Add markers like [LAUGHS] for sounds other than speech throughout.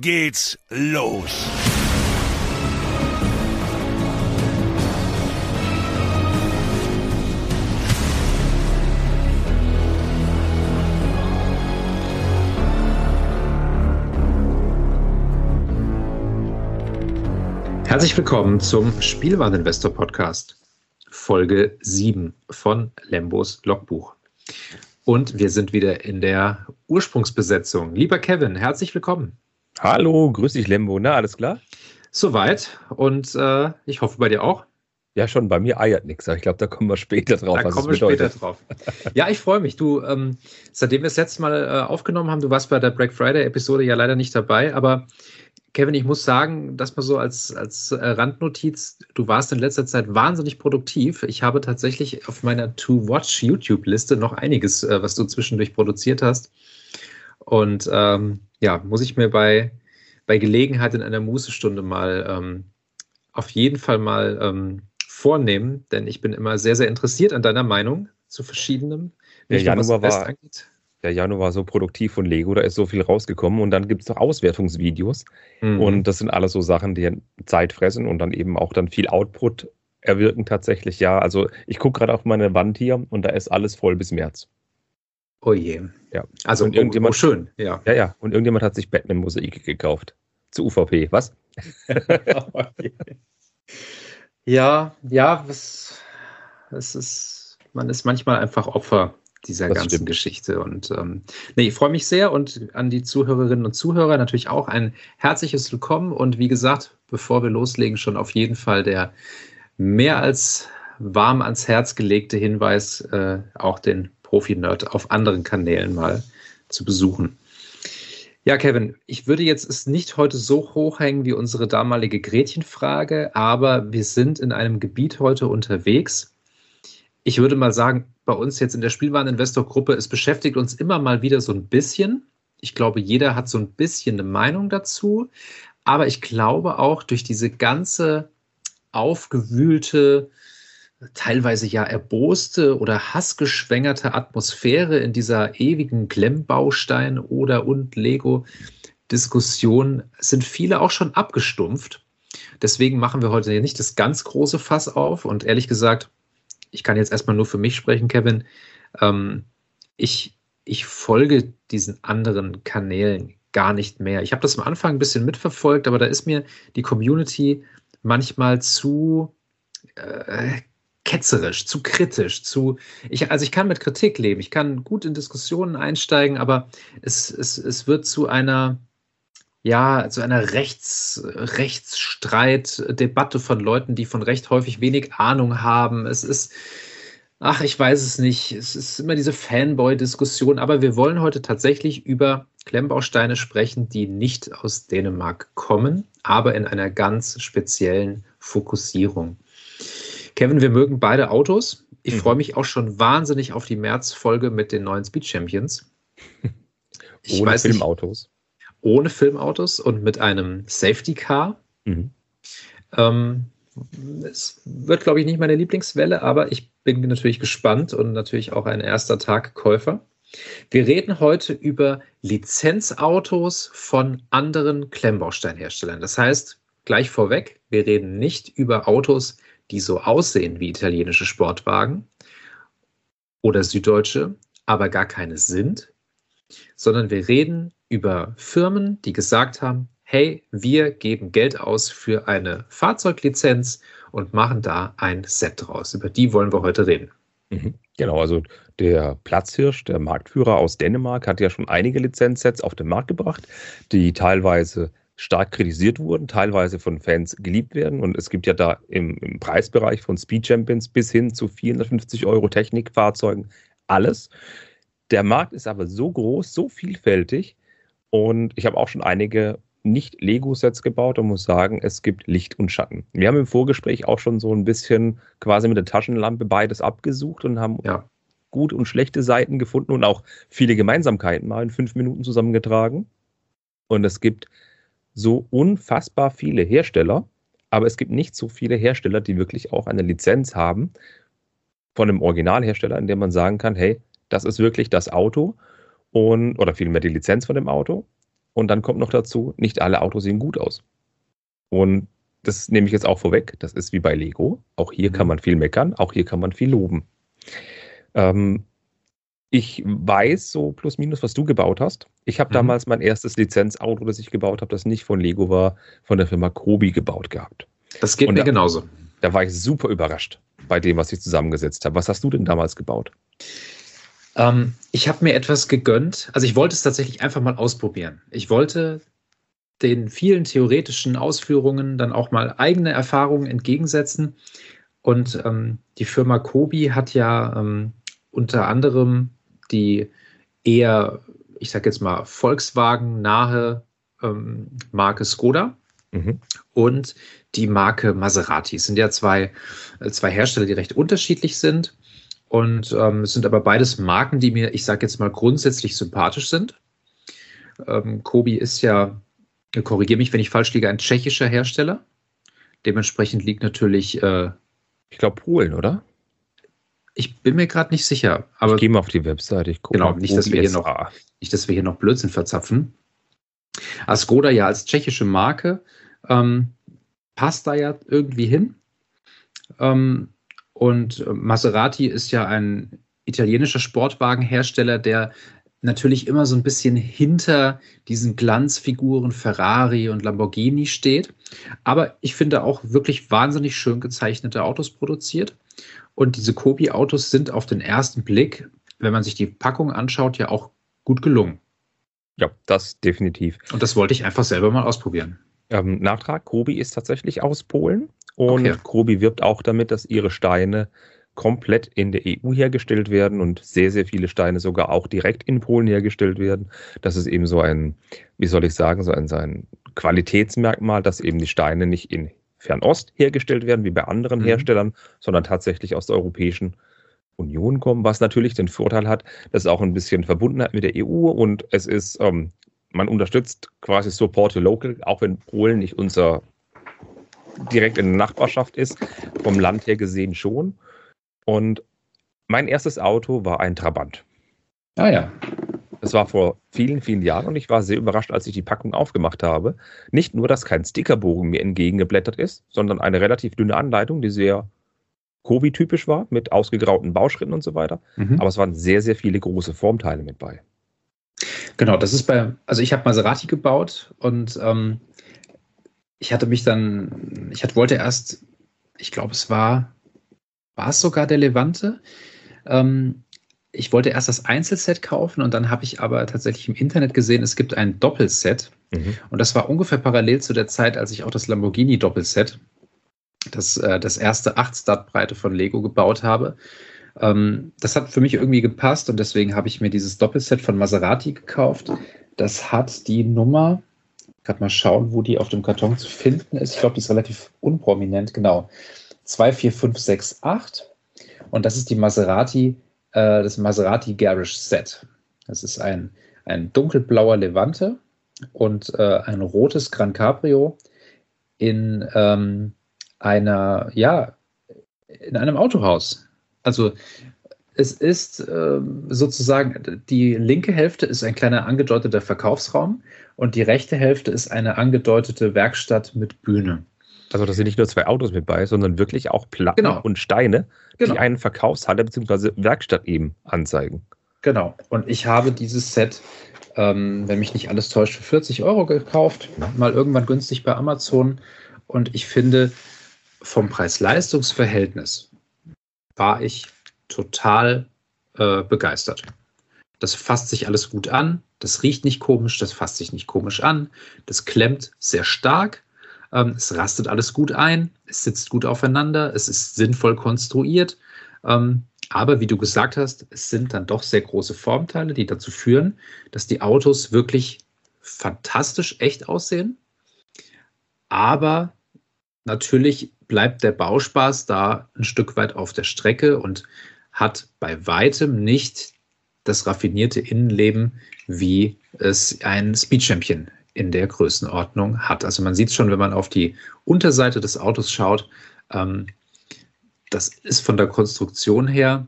geht's los. Herzlich willkommen zum Spielwareninvestor Podcast, Folge 7 von Lembos Logbuch. Und wir sind wieder in der Ursprungsbesetzung. Lieber Kevin, herzlich willkommen. Hallo, grüß dich, Lembo. Na, alles klar? Soweit. Und äh, ich hoffe bei dir auch. Ja, schon, bei mir eiert nichts. Ich glaube, da kommen wir später drauf. Da kommen wir später drauf. Ja, ich freue mich. Du, ähm, seitdem wir das letzte Mal äh, aufgenommen haben, du warst bei der Black Friday-Episode ja leider nicht dabei, aber Kevin, ich muss sagen, dass man so als, als äh, Randnotiz, du warst in letzter Zeit wahnsinnig produktiv. Ich habe tatsächlich auf meiner To-Watch YouTube-Liste noch einiges, äh, was du zwischendurch produziert hast. Und ähm, ja, muss ich mir bei, bei Gelegenheit in einer Mußestunde mal ähm, auf jeden Fall mal ähm, vornehmen, denn ich bin immer sehr, sehr interessiert an deiner Meinung zu verschiedenem. Der Nicht nur, was Januar war- angeht. Der Januar war so produktiv von Lego, da ist so viel rausgekommen und dann gibt es noch Auswertungsvideos Mhm. und das sind alles so Sachen, die Zeit fressen und dann eben auch dann viel Output erwirken tatsächlich. Ja, also ich gucke gerade auf meine Wand hier und da ist alles voll bis März. Oh je. Ja. Also Und oh, irgendjemand- oh, schön, ja. Ja, ja, und irgendjemand hat sich Batman-Mosaik gekauft. Zu UVP, was? [LAUGHS] Ja, ja, was, es ist, man ist manchmal einfach Opfer dieser Das ganzen stimmt. Geschichte. Und ähm, nee, ich freue mich sehr und an die Zuhörerinnen und Zuhörer natürlich auch ein herzliches Willkommen. Und wie gesagt, bevor wir loslegen, schon auf jeden Fall der mehr als warm ans Herz gelegte Hinweis, äh, auch den Profi-Nerd auf anderen Kanälen mal zu besuchen. Ja, Kevin, ich würde jetzt es nicht heute so hochhängen wie unsere damalige Gretchenfrage, aber wir sind in einem Gebiet heute unterwegs. Ich würde mal sagen, bei uns jetzt in der Spielwareninvestor-Gruppe, es beschäftigt uns immer mal wieder so ein bisschen. Ich glaube, jeder hat so ein bisschen eine Meinung dazu. Aber ich glaube auch durch diese ganze aufgewühlte, teilweise ja erboste oder hassgeschwängerte Atmosphäre in dieser ewigen Klemmbaustein oder und Lego-Diskussion sind viele auch schon abgestumpft. Deswegen machen wir heute nicht das ganz große Fass auf. Und ehrlich gesagt, ich kann jetzt erstmal nur für mich sprechen, Kevin. Ähm, ich, ich folge diesen anderen Kanälen gar nicht mehr. Ich habe das am Anfang ein bisschen mitverfolgt, aber da ist mir die Community manchmal zu äh, ketzerisch, zu kritisch, zu. Ich, also ich kann mit Kritik leben, ich kann gut in Diskussionen einsteigen, aber es, es, es wird zu einer, ja, zu einer Rechts, Rechtsstreit-Debatte von Leuten, die von Recht häufig wenig Ahnung haben. Es ist, ach, ich weiß es nicht. Es ist immer diese Fanboy-Diskussion, aber wir wollen heute tatsächlich über Klemmbausteine sprechen, die nicht aus Dänemark kommen, aber in einer ganz speziellen Fokussierung. Kevin, wir mögen beide Autos. Ich Mhm. freue mich auch schon wahnsinnig auf die März-Folge mit den neuen Speed Champions. [LAUGHS] Ich Ohne weiß nicht, Filmautos. ohne Filmautos und mit einem Safety Car. Mhm. Ähm, es wird, glaube ich, nicht meine Lieblingswelle, aber ich bin natürlich gespannt und natürlich auch ein erster Tag Käufer. Wir reden heute über Lizenzautos von anderen Klemmbausteinherstellern. Das heißt, gleich vorweg, wir reden nicht über Autos, die so aussehen wie italienische Sportwagen oder süddeutsche, aber gar keine sind, sondern wir reden über Firmen, die gesagt haben, hey, wir geben Geld aus für eine Fahrzeuglizenz und machen da ein Set draus. Über die wollen wir heute reden. Mhm. Genau, also der Platzhirsch, der Marktführer aus Dänemark, hat ja schon einige Lizenzsets auf den Markt gebracht, die teilweise stark kritisiert wurden, teilweise von Fans geliebt werden. Und es gibt ja da im, im Preisbereich von Speed Champions bis hin zu 450 Euro Technikfahrzeugen alles. Der Markt ist aber so groß, so vielfältig. Und ich habe auch schon einige nicht-Lego-Sets gebaut und muss sagen, es gibt Licht und Schatten. Wir haben im Vorgespräch auch schon so ein bisschen quasi mit der Taschenlampe beides abgesucht und haben Ja. gut und schlechte Seiten gefunden und auch viele Gemeinsamkeiten mal in fünf Minuten zusammengetragen. Und es gibt so unfassbar viele Hersteller, aber es gibt nicht so viele Hersteller, die wirklich auch eine Lizenz haben von einem Originalhersteller, in dem man sagen kann, hey, das ist wirklich das Auto und oder vielmehr die Lizenz von dem Auto. Und dann kommt noch dazu, nicht alle Autos sehen gut aus. Und das nehme ich jetzt auch vorweg. Das ist wie bei Lego. Auch hier Mhm. kann man viel meckern, auch hier kann man viel loben. Ähm, ich weiß so plus minus, was du gebaut hast. Ich habe Mhm. damals mein erstes Lizenzauto, das ich gebaut habe, das nicht von Lego war, von der Firma Kobi gebaut gehabt. Das geht Und mir da- genauso. Da war ich super überrascht bei dem, was ich zusammengesetzt habe. Was hast du denn damals gebaut? Ähm, ich habe mir etwas gegönnt. Also ich wollte es tatsächlich einfach mal ausprobieren. Ich wollte den vielen theoretischen Ausführungen dann auch mal eigene Erfahrungen entgegensetzen. Und ähm, die Firma Kobi hat ja ähm, unter anderem die eher, ich sage jetzt mal, Volkswagen-nahe ähm, Marke Skoda Mhm. und die Marke Maserati. Es sind ja zwei, äh, zwei Hersteller, die recht unterschiedlich sind. Und ähm, es sind aber beides Marken, die mir, ich sage jetzt mal, grundsätzlich sympathisch sind. Ähm, Kobi ist ja, korrigiere mich, wenn ich falsch liege, ein tschechischer Hersteller. Dementsprechend liegt natürlich äh, Ich glaube Polen, oder? Ich bin mir gerade nicht sicher. Aber ich gehe mal auf die Webseite. Ich gucke genau, mal, nicht, dass wir hier noch, nicht, dass wir hier noch Blödsinn verzapfen. Ah, Skoda ja als tschechische Marke ähm, passt da ja irgendwie hin. Ähm, und Maserati ist ja ein italienischer Sportwagenhersteller, der natürlich immer so ein bisschen hinter diesen Glanzfiguren Ferrari und Lamborghini steht. Aber ich finde auch wirklich wahnsinnig schön gezeichnete Autos produziert. Und diese Kobi-Autos sind auf den ersten Blick, wenn man sich die Packung anschaut, ja auch gut gelungen. Ja, das definitiv. Und das wollte ich einfach selber mal ausprobieren. Ähm, Nachtrag, Kobi ist tatsächlich aus Polen und Okay. Kobi wirbt auch damit, dass ihre Steine komplett in der EU hergestellt werden und sehr, sehr viele Steine sogar auch direkt in Polen hergestellt werden. Das ist eben so ein, wie soll ich sagen, so ein, so ein Qualitätsmerkmal, dass eben die Steine nicht in Fernost hergestellt werden, wie bei anderen Mhm. Herstellern, sondern tatsächlich aus der Europäischen Union kommen, was natürlich den Vorteil hat, dass es auch ein bisschen Verbundenheit mit der EU und es ist, ähm, man unterstützt quasi Support to Local, auch wenn Polen nicht unser direkt in der Nachbarschaft ist, vom Land her gesehen schon. Und mein erstes Auto war ein Trabant. Ah ja. Das war vor vielen, vielen Jahren und ich war sehr überrascht, als ich die Packung aufgemacht habe. Nicht nur, dass kein Stickerbogen mir entgegengeblättert ist, sondern eine relativ dünne Anleitung, die sehr Kobi-typisch war, mit ausgegrauten Bauschritten und so weiter. Mhm. Aber es waren sehr, sehr viele große Formteile mit bei. Genau, das ist bei, also ich habe Maserati gebaut und ähm, ich hatte mich dann, ich hatte, wollte erst, ich glaube, es war, war es sogar der Levante? Ähm, ich wollte erst das Einzelset kaufen und dann habe ich aber tatsächlich im Internet gesehen, es gibt ein Doppelset Mhm. und das war ungefähr parallel zu der Zeit, als ich auch das Lamborghini Doppelset, das, äh, das erste 8-Start-Breite von Lego gebaut habe. Ähm, das hat für mich irgendwie gepasst und deswegen habe ich mir dieses Doppelset von Maserati gekauft. Das hat die Nummer, gerade mal schauen, wo die auf dem Karton zu finden ist. Ich glaube, die ist relativ unprominent, genau. 24568 und das ist die Maserati, äh, das Maserati Garage Set. Das ist ein, ein dunkelblauer Levante und äh, ein rotes Gran Cabrio in ähm, einer, ja, in einem Autohaus. Also es ist ähm, sozusagen, die linke Hälfte ist ein kleiner angedeuteter Verkaufsraum und die rechte Hälfte ist eine angedeutete Werkstatt mit Bühne. Also da sind nicht nur zwei Autos mit bei, sondern wirklich auch Platten Genau. und Steine, Genau. die einen Verkaufshalle bzw. Werkstatt eben anzeigen. Genau. Und ich habe dieses Set, ähm, wenn mich nicht alles täuscht, für 40 Euro gekauft. Mal irgendwann günstig bei Amazon. Und ich finde, vom Preis-Leistungs-Verhältnis war ich total äh, begeistert. Das fasst sich alles gut an. Das riecht nicht komisch. Das fasst sich nicht komisch an. Das klemmt sehr stark. Ähm, es rastet alles gut ein. Es sitzt gut aufeinander. Es ist sinnvoll konstruiert. Ähm, aber wie du gesagt hast, es sind dann doch sehr große Formteile, die dazu führen, dass die Autos wirklich fantastisch echt aussehen. Aber natürlich bleibt der Bauspaß da ein Stück weit auf der Strecke und hat bei weitem nicht das raffinierte Innenleben, wie es ein Speed Champion in der Größenordnung hat. Also man sieht schon, wenn man auf die Unterseite des Autos schaut, ähm, das ist von der Konstruktion her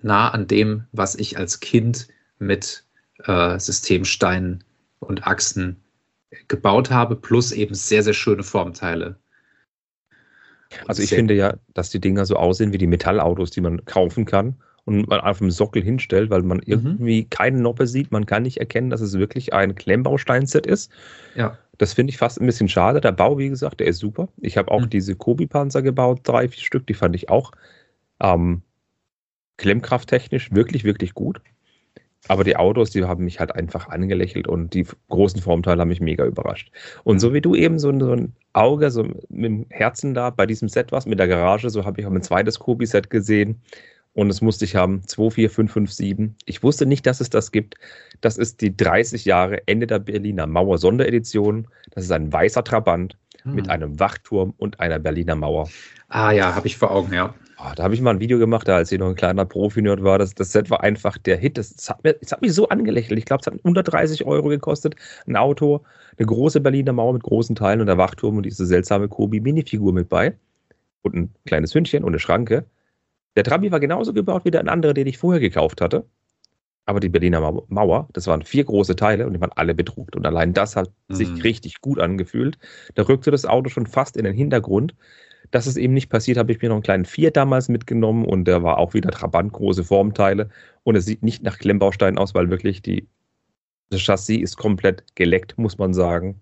nah an dem, was ich als Kind mit äh, Systemsteinen und Achsen gebaut habe, plus eben sehr, sehr schöne Formteile. Also ich finde ja, dass die Dinger so aussehen wie die Metallautos, die man kaufen kann und man auf dem Sockel hinstellt, weil Mhm. man irgendwie keine Noppe sieht. Man kann nicht erkennen, dass es wirklich ein Klemmbausteinset ist. Ja. Das finde ich fast ein bisschen schade. Der Bau, wie gesagt, der ist super. Ich habe auch Mhm. diese Kobi-Panzer gebaut, drei, vier Stück. Die fand ich auch ähm, klemmkrafttechnisch wirklich, wirklich gut. Aber die Autos, die haben mich halt einfach angelächelt und die großen Formteile haben mich mega überrascht. Und so wie du eben so ein, so ein Auge, so mit dem Herzen da bei diesem Set warst, mit der Garage, so habe ich auch ein zweites Kobi-Set gesehen. Und das musste ich haben, 24557. Ich wusste nicht, dass es das gibt. Das ist die 30 Jahre Ende der Berliner Mauer Sonderedition. Das ist ein weißer Trabant mit einem Wachturm und einer Berliner Mauer. Ah ja, habe ich vor Augen, ja. Ah, da habe ich mal ein Video gemacht, da als ich noch ein kleiner Profi-Nerd war. Das, das Set war einfach der Hit. Das, das, hat mir, das hat mich so angelächelt. Ich glaube, es hat 130 Euro gekostet. Ein Auto, eine große Berliner Mauer mit großen Teilen und der Wachturm und diese seltsame Kobi-Minifigur mit bei. und ein kleines Hündchen und eine Schranke. Der Trabi war genauso gebaut wie der andere, den ich vorher gekauft hatte. Aber die Berliner Mauer, das waren vier große Teile und die waren alle bedruckt. Und allein das hat mhm. sich richtig gut angefühlt. Da rückte das Auto schon fast in den Hintergrund. Dass es eben nicht passiert, habe ich mir noch einen kleinen Fiat damals mitgenommen und der war auch wieder Trabant, große Formteile. Und es sieht nicht nach Klemmbaustein aus, weil wirklich die, das Chassis ist komplett geleckt, muss man sagen.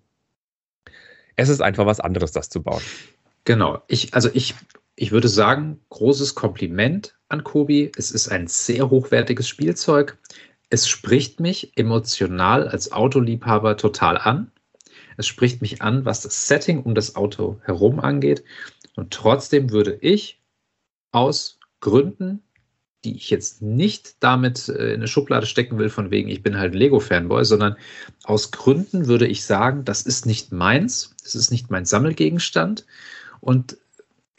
Es ist einfach was anderes, das zu bauen. Genau. Ich, also ich, ich würde sagen, großes Kompliment an Kobi. Es ist ein sehr hochwertiges Spielzeug. Es spricht mich emotional als Autoliebhaber total an. Es spricht mich an, was das Setting um das Auto herum angeht. Und trotzdem würde ich aus Gründen, die ich jetzt nicht damit äh, in eine Schublade stecken will, von wegen, ich bin halt Lego-Fanboy, sondern aus Gründen würde ich sagen, das ist nicht meins, das ist nicht mein Sammelgegenstand. Und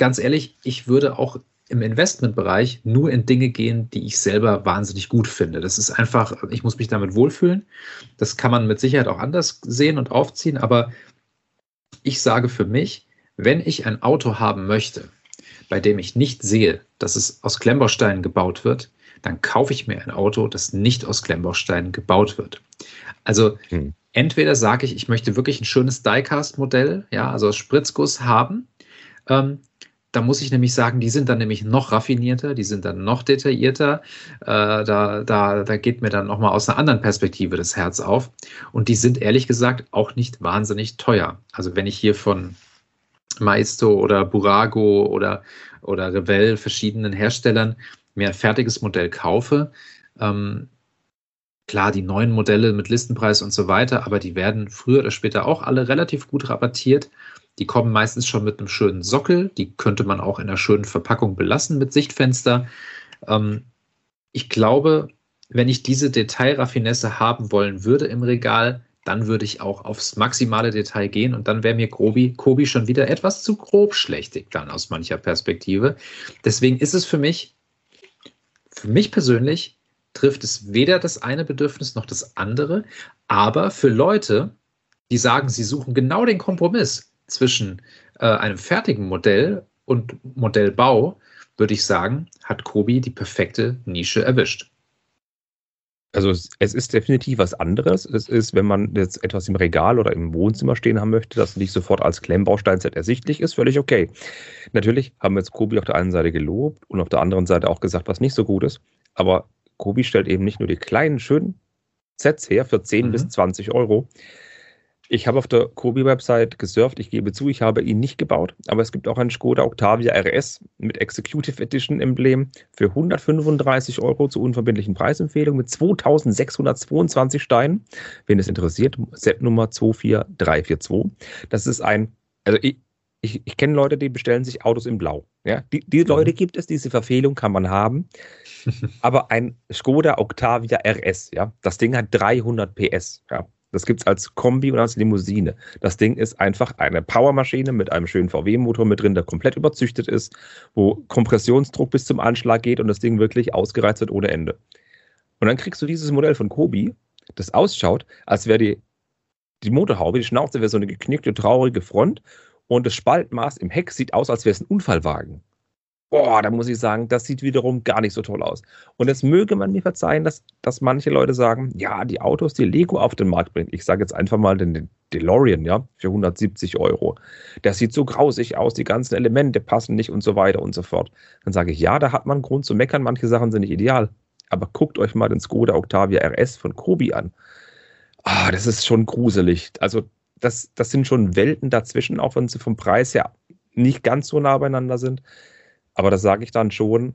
ganz ehrlich, ich würde auch im Investmentbereich nur in Dinge gehen, die ich selber wahnsinnig gut finde. Das ist einfach, ich muss mich damit wohlfühlen. Das kann man mit Sicherheit auch anders sehen und aufziehen, aber ich sage für mich, wenn ich ein Auto haben möchte, bei dem ich nicht sehe, dass es aus Klemmbausteinen gebaut wird, dann kaufe ich mir ein Auto, das nicht aus Klemmbausteinen gebaut wird. Also hm. entweder sage ich, ich möchte wirklich ein schönes Diecast-Modell, ja, also aus Spritzguss haben, ähm, da muss ich nämlich sagen, die sind dann nämlich noch raffinierter, die sind dann noch detaillierter. Äh, da, da, da geht mir dann nochmal aus einer anderen Perspektive das Herz auf. Und die sind ehrlich gesagt auch nicht wahnsinnig teuer. Also wenn ich hier von Maisto oder Burago oder, oder Revell, verschiedenen Herstellern, mir ein fertiges Modell kaufe, ähm, klar, die neuen Modelle mit Listenpreis und so weiter, aber die werden früher oder später auch alle relativ gut rabattiert. Die kommen meistens schon mit einem schönen Sockel. Die könnte man auch in einer schönen Verpackung belassen mit Sichtfenster. Ähm, ich glaube, wenn ich diese Detailraffinesse haben wollen würde im Regal, dann würde ich auch aufs maximale Detail gehen und dann wäre mir Kobi, Kobi schon wieder etwas zu grobschlächtig dann aus mancher Perspektive. Deswegen ist es für mich, für mich persönlich trifft es weder das eine Bedürfnis noch das andere, aber für Leute, die sagen, sie suchen genau den Kompromiss, zwischen äh, einem fertigen Modell und Modellbau, würde ich sagen, hat Kobi die perfekte Nische erwischt. Also es, ist definitiv was anderes. Es ist, wenn man jetzt etwas im Regal oder im Wohnzimmer stehen haben möchte, das nicht sofort als Klemmbausteinset ersichtlich ist, völlig okay. Natürlich haben wir jetzt Kobi auf der einen Seite gelobt und auf der anderen Seite auch gesagt, was nicht so gut ist. Aber Kobi stellt eben nicht nur die kleinen, schönen Sets her für 10 mhm. bis 20 Euro, ich habe auf der Kobi-Website gesurft. Ich gebe zu, ich habe ihn nicht gebaut, aber es gibt auch einen Skoda Octavia RS mit Executive Edition Emblem für 135 Euro zur unverbindlichen Preisempfehlung mit 2622 Steinen. Wen es interessiert, Set Nummer 24342. Das ist ein, also ich, ich, ich kenne Leute, die bestellen sich Autos in Blau. Ja, die, die Leute gibt es, diese Verfehlung kann man haben. [LAUGHS] Aber ein Skoda Octavia RS, ja, das Ding hat 300 PS. Ja, das gibt es als Kombi und als Limousine. Das Ding ist einfach eine Powermaschine mit einem schönen VW-Motor mit drin, der komplett überzüchtet ist, wo Kompressionsdruck bis zum Anschlag geht und das Ding wirklich ausgereizt wird ohne Ende. Und dann kriegst du dieses Modell von Kobi, das ausschaut, als wäre die, die Motorhaube, die Schnauze wäre so eine geknickte, traurige Front und das Spaltmaß im Heck sieht aus, als wäre es ein Unfallwagen boah, da muss ich sagen, das sieht wiederum gar nicht so toll aus. Und es möge man mir verzeihen, dass, dass manche Leute sagen, ja, die Autos, die Lego auf den Markt bringt, ich sage jetzt einfach mal den DeLorean, ja, für 170 Euro. Der sieht so grausig aus, die ganzen Elemente passen nicht und so weiter und so fort. Dann sage ich, ja, da hat man Grund zu meckern, manche Sachen sind nicht ideal. Aber guckt euch mal den Skoda Octavia RS von Kobi an. Ah, das ist schon gruselig. Also, das, das sind schon Welten dazwischen, auch wenn sie vom Preis her nicht ganz so nah beieinander sind. Aber das sage ich dann schon.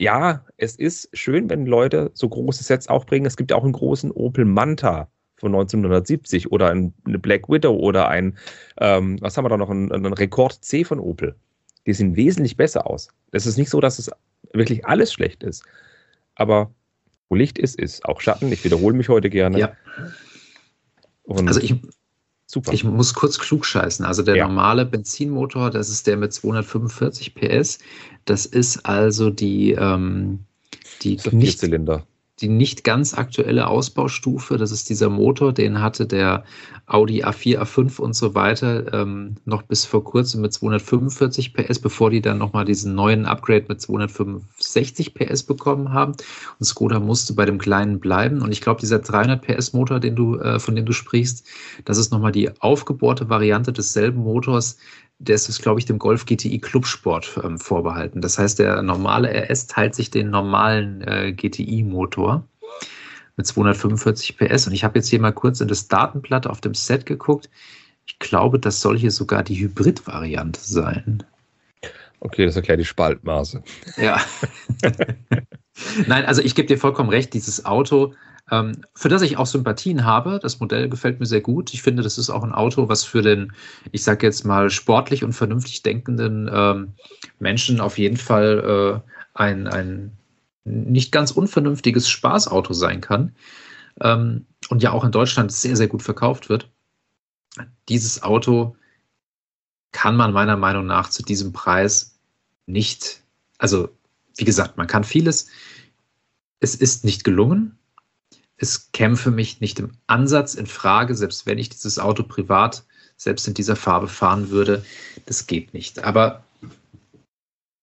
Ja, es ist schön, wenn Leute so große Sets auch bringen. Es gibt ja auch einen großen Opel Manta von 1970 oder eine Black Widow oder ein, ähm, was haben wir da noch, ein, ein Rekord C von Opel. Die sehen wesentlich besser aus. Es ist nicht so, dass es wirklich alles schlecht ist. Aber wo Licht ist, ist auch Schatten. Ich wiederhole mich heute gerne. Ja. Und also ich, Super. Ich muss kurz klug scheißen. Also der ja. normale Benzinmotor, das ist der mit 245 PS. Das ist also die, ähm, die nicht, Vierzylinder. Die nicht ganz aktuelle Ausbaustufe. Das ist dieser Motor, den hatte der Audi A4, A5 und so weiter ähm, noch bis vor kurzem mit 245 PS, bevor die dann nochmal diesen neuen Upgrade mit 265 PS bekommen haben. Und Skoda musste bei dem kleinen bleiben. Und ich glaube, dieser 300 PS Motor, den du, äh, von dem du sprichst, das ist nochmal die aufgebohrte Variante desselben Motors, der ist, glaube ich, dem Golf GTI Clubsport ähm, vorbehalten. Das heißt, der normale RS teilt sich den normalen äh, GTI-Motor mit 245 PS. Und ich habe jetzt hier mal kurz in das Datenblatt auf dem Set geguckt. Ich glaube, das soll hier sogar die Hybrid-Variante sein. Okay, das erklärt die Spaltmaße. Ja. [LAUGHS] Nein, also ich gebe dir vollkommen recht, dieses Auto für das ich auch Sympathien habe. Das Modell gefällt mir sehr gut. Ich finde, das ist auch ein Auto, was für den, ich sage jetzt mal, sportlich und vernünftig denkenden ähm, Menschen auf jeden Fall äh, ein, ein nicht ganz unvernünftiges Spaßauto sein kann. Ähm, und ja auch in Deutschland sehr, sehr gut verkauft wird. Dieses Auto kann man meiner Meinung nach zu diesem Preis nicht, also wie gesagt, man kann vieles. Es ist nicht gelungen es käme für mich nicht im Ansatz in Frage, selbst wenn ich dieses Auto privat selbst in dieser Farbe fahren würde. Das geht nicht. Aber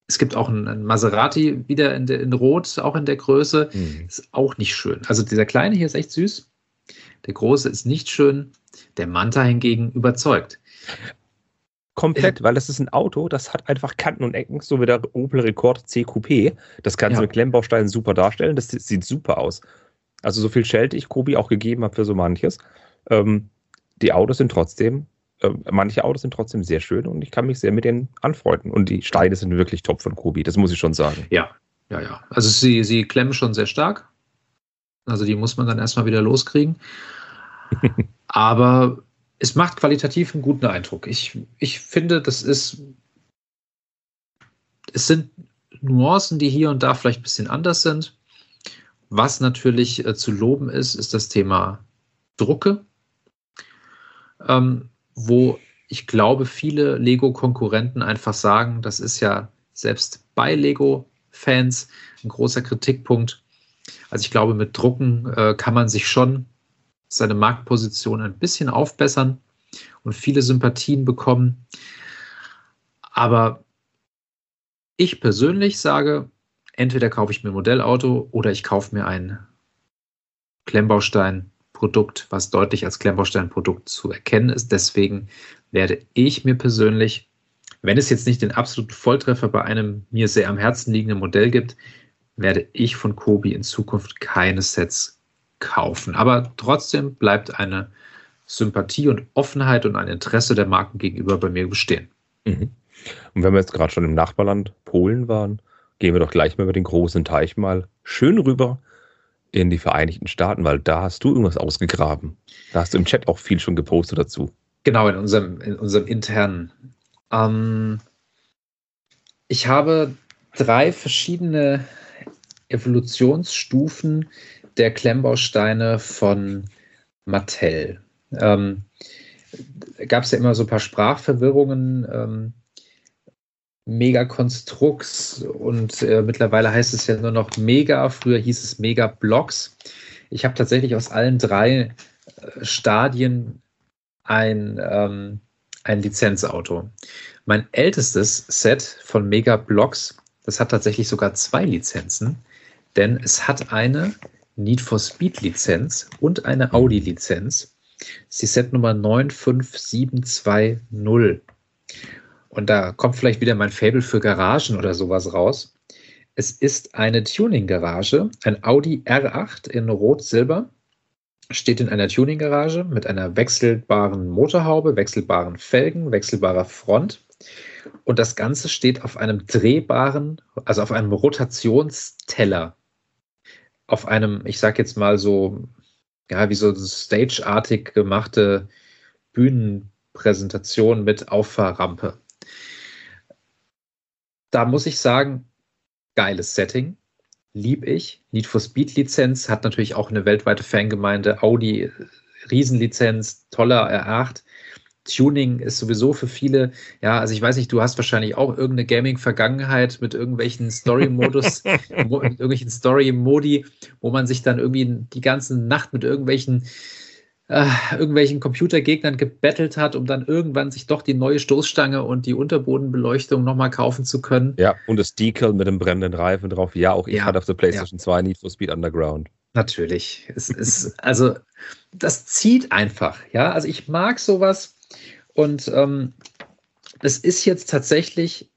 es gibt auch einen Maserati wieder in, der, in Rot, auch in der Größe. Mhm. Ist auch nicht schön. Also dieser kleine hier ist echt süß. Der große ist nicht schön. Der Manta hingegen überzeugt. Komplett, weil das ist ein Auto, das hat einfach Kanten und Ecken, so wie der Opel Rekord C Coupé. Das kannst ja. du mit Klemmbausteinen super darstellen. Das sieht super aus. Also so viel Schelte ich Kobi auch gegeben habe für so manches. Ähm, die Autos sind trotzdem, äh, manche Autos sind trotzdem sehr schön und ich kann mich sehr mit denen anfreunden. Und die Steine sind wirklich top von Kobi, das muss ich schon sagen. Ja, ja, ja. Also sie, sie klemmen schon sehr stark. Also die muss man dann erstmal wieder loskriegen. [LAUGHS] Aber es macht qualitativ einen guten Eindruck. Ich, ich finde, das ist. Es sind Nuancen, die hier und da vielleicht ein bisschen anders sind. Was natürlich äh, zu loben ist, ist das Thema Drucke, ähm, wo ich glaube, viele Lego-Konkurrenten einfach sagen, das ist ja selbst bei Lego-Fans ein großer Kritikpunkt. Also ich glaube, mit Drucken äh, kann man sich schon seine Marktposition ein bisschen aufbessern und viele Sympathien bekommen. Aber ich persönlich sage, entweder kaufe ich mir ein Modellauto oder ich kaufe mir ein Klemmbaustein-Produkt, was deutlich als Klemmbaustein-Produkt zu erkennen ist. Deswegen werde ich mir persönlich, wenn es jetzt nicht den absoluten Volltreffer bei einem mir sehr am Herzen liegenden Modell gibt, werde ich von Kobi in Zukunft keine Sets kaufen. Aber trotzdem bleibt eine Sympathie und Offenheit und ein Interesse der Marken gegenüber bei mir bestehen. Mhm. Und wenn wir jetzt gerade schon im Nachbarland Polen waren, gehen wir doch gleich mal über den großen Teich mal schön rüber in die Vereinigten Staaten, weil da hast du irgendwas ausgegraben. Da hast du im Chat auch viel schon gepostet dazu. Genau, in unserem, in unserem internen. Ähm, ich habe drei verschiedene Evolutionsstufen der Klemmbausteine von Mattel. Ähm, Gab es ja immer so ein paar Sprachverwirrungen. Ähm, Megakonstrukts und äh, mittlerweile heißt es ja nur noch Mega. Früher hieß es Mega Blocks. Ich habe tatsächlich aus allen drei äh, Stadien ein, ähm, ein Lizenzauto. Mein ältestes Set von Mega Blocks, das hat tatsächlich sogar zwei Lizenzen, denn es hat eine Need for Speed Lizenz und eine Audi Lizenz. Das ist die Set Nummer 95720. Und da kommt vielleicht wieder mein Fable für Garagen oder sowas raus. Es ist eine Tuning-Garage, ein Audi R8 in Rot-Silber. Steht in einer Tuning-Garage mit einer wechselbaren Motorhaube, wechselbaren Felgen, wechselbarer Front. Und das Ganze steht auf einem drehbaren, also auf einem Rotationsteller. Auf einem, ich sag jetzt mal so, ja, wie so stageartig gemachte Bühnenpräsentation mit Auffahrrampe da muss ich sagen, geiles Setting. Lieb ich. Need for Speed Lizenz hat natürlich auch eine weltweite Fangemeinde. Audi Riesenlizenz, toller R8. Tuning ist sowieso für viele, ja, also ich weiß nicht, du hast wahrscheinlich auch irgendeine Gaming-Vergangenheit mit irgendwelchen Story-Modus, [LAUGHS] mit irgendwelchen Story-Modi, wo man sich dann irgendwie die ganze Nacht mit irgendwelchen äh, irgendwelchen Computergegnern gebettelt hat, um dann irgendwann sich doch die neue Stoßstange und die Unterbodenbeleuchtung nochmal kaufen zu können. Ja, und das Decal mit dem brennenden Reifen drauf. Ja, auch ich Ja, hatte auf der PlayStation 2 Need for Speed Underground. Natürlich. Es ist, also, das zieht einfach, ja. Also ich mag sowas und ähm, es ist jetzt tatsächlich,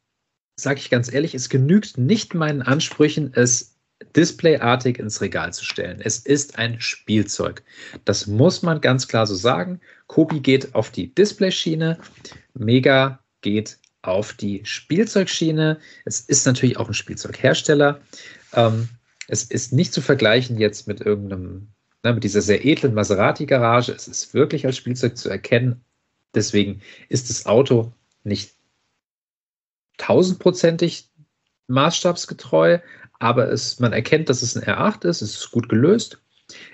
sage ich ganz ehrlich, es genügt nicht meinen Ansprüchen, es displayartig ins Regal zu stellen. Es ist ein Spielzeug. Das muss man ganz klar so sagen. Kobi geht auf die Displayschiene, Mega geht auf die Spielzeugschiene. Es ist natürlich auch ein Spielzeughersteller. Ähm, es ist nicht zu vergleichen jetzt mit irgendeinem, ne, mit dieser sehr edlen Maserati-Garage. Es ist wirklich als Spielzeug zu erkennen. Deswegen ist das Auto nicht tausendprozentig maßstabsgetreu, aber es, man erkennt, dass es ein R8 ist. Es ist gut gelöst.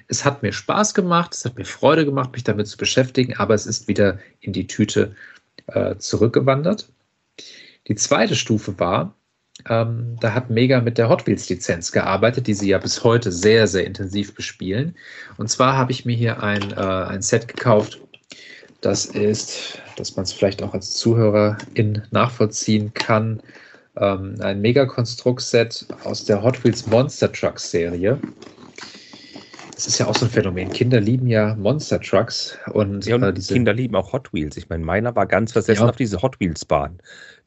Es hat mir Spaß gemacht, es hat mir Freude gemacht, mich damit zu beschäftigen, aber es ist wieder in die Tüte äh, zurückgewandert. Die zweite Stufe war, ähm, da hat Mega mit der Hot Wheels Lizenz gearbeitet, die sie ja bis heute sehr, sehr intensiv bespielen. Und zwar habe ich mir hier ein, äh, ein Set gekauft. Das ist, dass man es vielleicht auch als Zuhörerin nachvollziehen kann, ähm, ein Mega-Konstrukt-Set aus der Hot Wheels Monster Trucks Serie. Das ist ja auch so ein Phänomen. Kinder lieben ja Monster Trucks und, Ja, und äh, diese Kinder lieben auch Hot Wheels. Ich meine, meiner war ganz versessen Ja. auf diese Hot Wheels Bahn.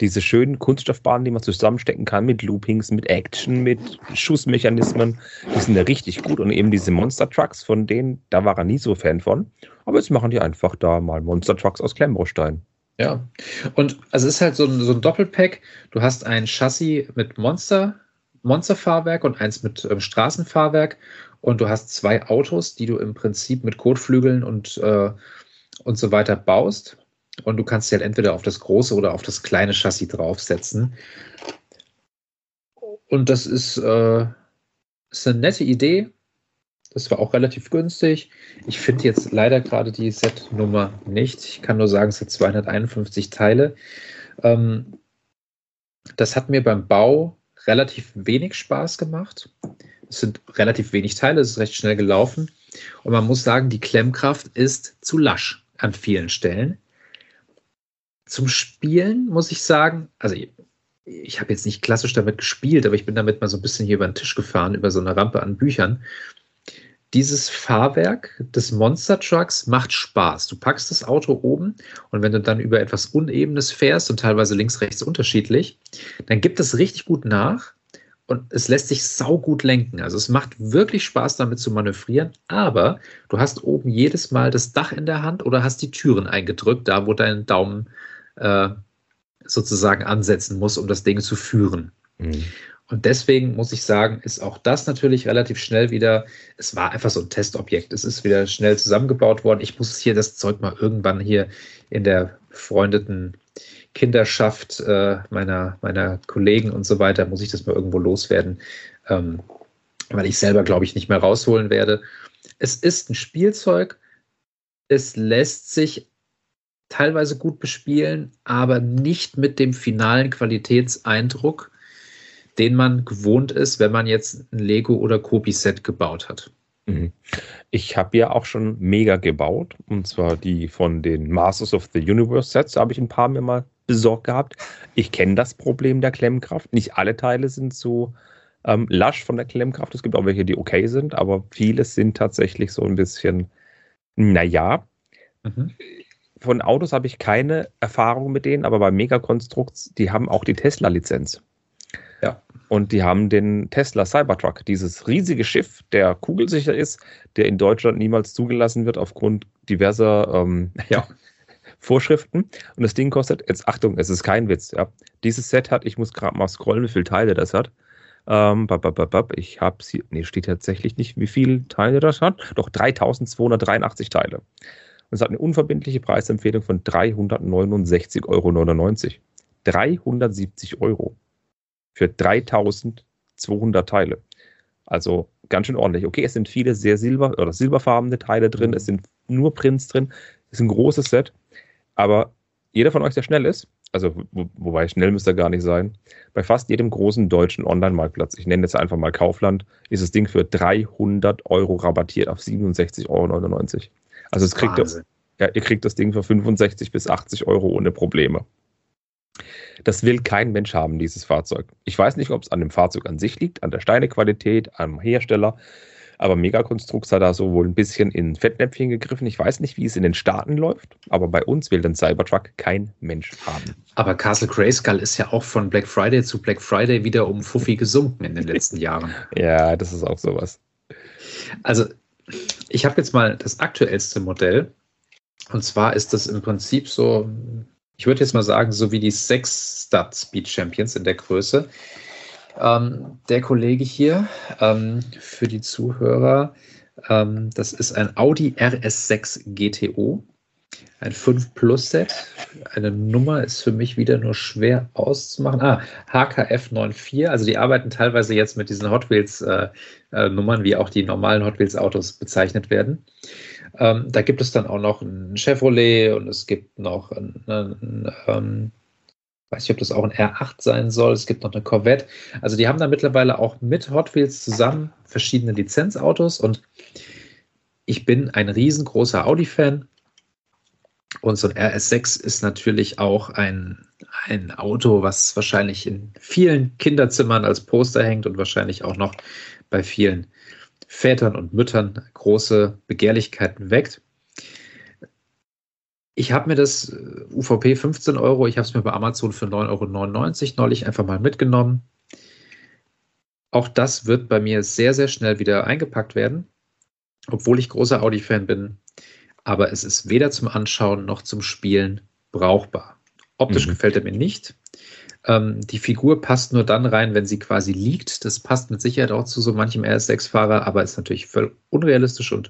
Diese schönen Kunststoffbahnen, die man zusammenstecken kann mit Loopings, mit Action, mit Schussmechanismen. Die sind ja richtig gut. Und eben diese Monster Trucks, von denen, da war er nie so Fan von. Aber jetzt machen die einfach da mal Monster Trucks aus Klemmbaustein. Ja, und also es ist halt so ein, so ein Doppelpack. Du hast ein Chassis mit Monster, Monsterfahrwerk und eins mit ähm, Straßenfahrwerk. Und du hast zwei Autos, die du im Prinzip mit Kotflügeln und, äh, und so weiter baust. Und du kannst sie halt entweder auf das große oder auf das kleine Chassis draufsetzen. Und das ist, äh, ist eine nette Idee. Das war auch relativ günstig. Ich finde jetzt leider gerade die Set-Nummer nicht. Ich kann nur sagen, es hat 251 Teile. Ähm, das hat mir beim Bau relativ wenig Spaß gemacht. Es sind relativ wenig Teile, es ist recht schnell gelaufen. Und man muss sagen, die Klemmkraft ist zu lasch an vielen Stellen. Zum Spielen muss ich sagen, also ich, ich habe jetzt nicht klassisch damit gespielt, aber ich bin damit mal so ein bisschen hier über den Tisch gefahren, über so eine Rampe an Büchern dieses Fahrwerk des Monster Trucks macht Spaß. Du packst das Auto oben und wenn du dann über etwas Unebenes fährst und teilweise links, rechts unterschiedlich, dann gibt es richtig gut nach und es lässt sich saugut lenken. Also es macht wirklich Spaß, damit zu manövrieren, aber du hast oben jedes Mal das Dach in der Hand oder hast die Türen eingedrückt, da wo dein Daumen äh, sozusagen ansetzen muss, um das Ding zu führen. Und deswegen muss ich sagen, ist auch das natürlich relativ schnell wieder, es war einfach so ein Testobjekt. Es ist wieder schnell zusammengebaut worden. Ich muss hier das Zeug mal irgendwann hier in der befreundeten Kinderschaft äh, meiner, meiner Kollegen und so weiter, muss ich das mal irgendwo loswerden, ähm, weil ich selber, glaube ich, nicht mehr rausholen werde. Es ist ein Spielzeug. Es lässt sich teilweise gut bespielen, aber nicht mit dem finalen Qualitätseindruck, den man gewohnt ist, wenn man jetzt ein Lego oder Kopi-Set gebaut hat. Mhm. Ich habe ja auch schon mega gebaut, und zwar die von den Masters of the Universe Sets, da habe ich ein paar mir mal besorgt gehabt. Ich kenne das Problem der Klemmkraft. Nicht alle Teile sind so ähm, lasch von der Klemmkraft. Es gibt auch welche, die okay sind, aber viele sind tatsächlich so ein bisschen, naja. Mhm. Von Autos habe ich keine Erfahrung mit denen, aber bei Megakonstrukts, die haben auch die Tesla-Lizenz. Und die haben den Tesla Cybertruck, dieses riesige Schiff, der kugelsicher ist, der in Deutschland niemals zugelassen wird aufgrund diverser ähm, [LAUGHS] ja, Vorschriften. Und das Ding kostet, jetzt Achtung, es ist kein Witz, ja. Dieses Set hat, ich muss gerade mal scrollen, wie viele Teile das hat. Ähm, bap, bap, bap, ich habe sie, nee, steht tatsächlich nicht, wie viele Teile das hat. Doch 3283 Teile. Und es hat eine unverbindliche Preisempfehlung von 369,99 Euro. 370 Euro für 3200 Teile. Also ganz schön ordentlich. Okay, es sind viele sehr silber- oder silberfarbene Teile drin, es sind nur Prints drin, es ist ein großes Set, Aber jeder von euch, der schnell ist, also wo, wobei schnell müsste er gar nicht sein, bei fast jedem großen deutschen Online-Marktplatz, ich nenne jetzt einfach mal Kaufland, ist das Ding für 300 Euro rabattiert auf 67,99 Euro. Also es kriegt ihr, ja, ihr kriegt das Ding für 65 bis 80 Euro ohne Probleme. Das will kein Mensch haben, dieses Fahrzeug. Ich weiß nicht, ob es an dem Fahrzeug an sich liegt, an der Steinequalität, am Hersteller. Aber Megakonstrukt hat da so wohl ein bisschen in Fettnäpfchen gegriffen. Ich weiß nicht, wie es in den Staaten läuft, aber bei uns will den Cybertruck kein Mensch haben. Aber Castle Grayskull ist ja auch von Black Friday zu Black Friday wieder um Fuffi gesunken in den letzten Jahren. [LAUGHS] ja, das ist auch sowas. Also, ich habe jetzt mal das aktuellste Modell. Und zwar ist das im Prinzip so, ich würde jetzt mal sagen, so wie die sechs Stud Speed Champions in der Größe. Ähm, der Kollege hier, ähm, für die Zuhörer, ähm, das ist ein Audi RS6 GTO, ein 5 Plus Set. Eine Nummer ist für mich wieder nur schwer auszumachen. Ah, HKF 94, also die arbeiten teilweise jetzt mit diesen Hot Wheels äh, äh, Nummern, wie auch die normalen Hot Wheels Autos bezeichnet werden. Ähm, da gibt es dann auch noch ein Chevrolet und es gibt noch ein, ein, ein ähm, weiß nicht, ob das auch ein R8 sein soll. Es gibt noch eine Corvette. Also die haben da mittlerweile auch mit Hot Wheels zusammen verschiedene Lizenzautos und ich bin ein riesengroßer Audi-Fan. Und so ein RS6 ist natürlich auch ein, ein Auto, was wahrscheinlich in vielen Kinderzimmern als Poster hängt und wahrscheinlich auch noch bei vielen Vätern und Müttern große Begehrlichkeiten weckt. Ich habe mir das äh, UVP 15 Euro, ich habe es mir bei Amazon für 9,99 Euro neulich einfach mal mitgenommen. Auch das wird bei mir sehr, sehr schnell wieder eingepackt werden, obwohl ich großer Audi-Fan bin. Aber es ist weder zum Anschauen noch zum Spielen brauchbar. Optisch mhm. gefällt er mir nicht. Ähm, die Figur passt nur dann rein, wenn sie quasi liegt. Das passt mit Sicherheit auch zu so manchem RS6-Fahrer, aber ist natürlich völlig unrealistisch und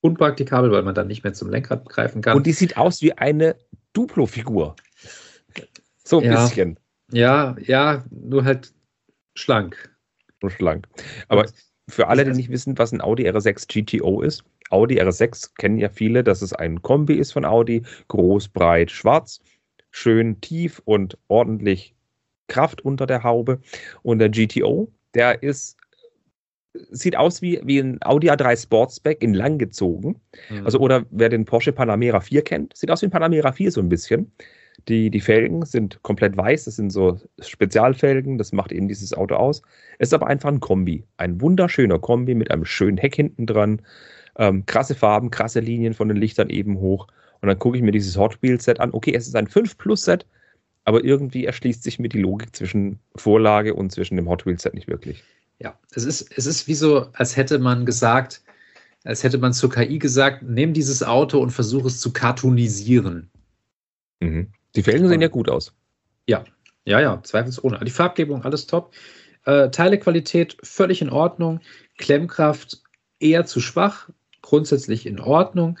unpraktikabel, weil man dann nicht mehr zum Lenkrad greifen kann. Und die sieht aus wie eine Duplo-Figur. So ein ja, bisschen. Ja, ja, nur halt schlank. Nur schlank. Aber für alle, die nicht wissen, was ein Audi R6 GTO ist, Audi R6 kennen ja viele, dass es ein Kombi ist von Audi, groß, breit, schwarz schön tief und ordentlich Kraft unter der Haube. Und der GTO, der ist sieht aus wie, wie ein Audi A3 Sportsback in lang gezogen. Mhm. Also, oder wer den Porsche Panamera 4 kennt, sieht aus wie ein Panamera 4 so ein bisschen. Die, die Felgen sind komplett weiß, das sind so Spezialfelgen, das macht eben dieses Auto aus. Es ist aber einfach ein Kombi. Ein wunderschöner Kombi mit einem schönen Heck hinten dran. Ähm, krasse Farben, krasse Linien von den Lichtern eben hoch. Und dann gucke ich mir dieses Hot Wheels Set an. Okay, es ist ein 5 Plus Set, aber irgendwie erschließt sich mir die Logik zwischen Vorlage und zwischen dem Hot Wheels Set nicht wirklich. Ja, es ist, es ist wie so, als hätte man gesagt, als hätte man zur KI gesagt, nimm dieses Auto und versuche es zu cartoonisieren. Mhm. Die Felgen sehen ja gut aus. Ja, ja, ja, zweifelsohne. Die Farbgebung, alles top. Äh, Teilequalität völlig in Ordnung. Klemmkraft eher zu schwach, grundsätzlich in Ordnung.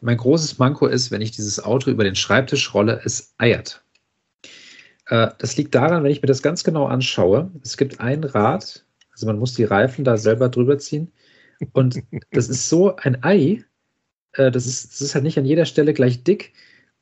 Mein großes Manko ist, wenn ich dieses Auto über den Schreibtisch rolle, es eiert. Äh, das liegt daran, wenn ich mir das ganz genau anschaue, es gibt ein Rad, also man muss die Reifen da selber drüber ziehen und [LAUGHS] das ist so ein Ei, äh, das, ist, das ist halt nicht an jeder Stelle gleich dick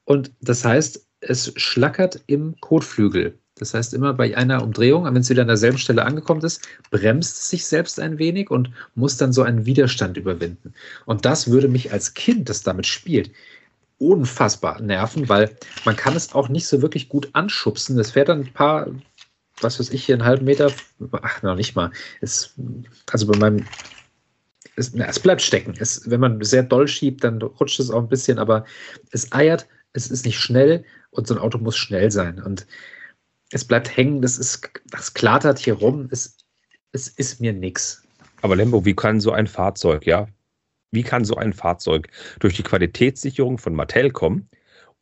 und das heißt, es schlackert im Kotflügel. Das heißt, immer bei einer Umdrehung, wenn es wieder an derselben Stelle angekommen ist, bremst es sich selbst ein wenig und muss dann so einen Widerstand überwinden. Und das würde mich als Kind, das damit spielt, unfassbar nerven, weil man kann es auch nicht so wirklich gut anschubsen. Das fährt dann ein paar, was weiß ich, hier einen halben Meter, ach, noch nicht mal. Es, also bei meinem, es, na, es bleibt stecken. Es, wenn man sehr doll schiebt, dann rutscht es auch ein bisschen, aber es eiert, es ist nicht schnell und so ein Auto muss schnell sein. Und es bleibt hängen, das ist, das klatert hier rum, es, es ist mir nix. Aber Lembo, wie kann so ein Fahrzeug, ja, wie kann so ein Fahrzeug durch die Qualitätssicherung von Mattel kommen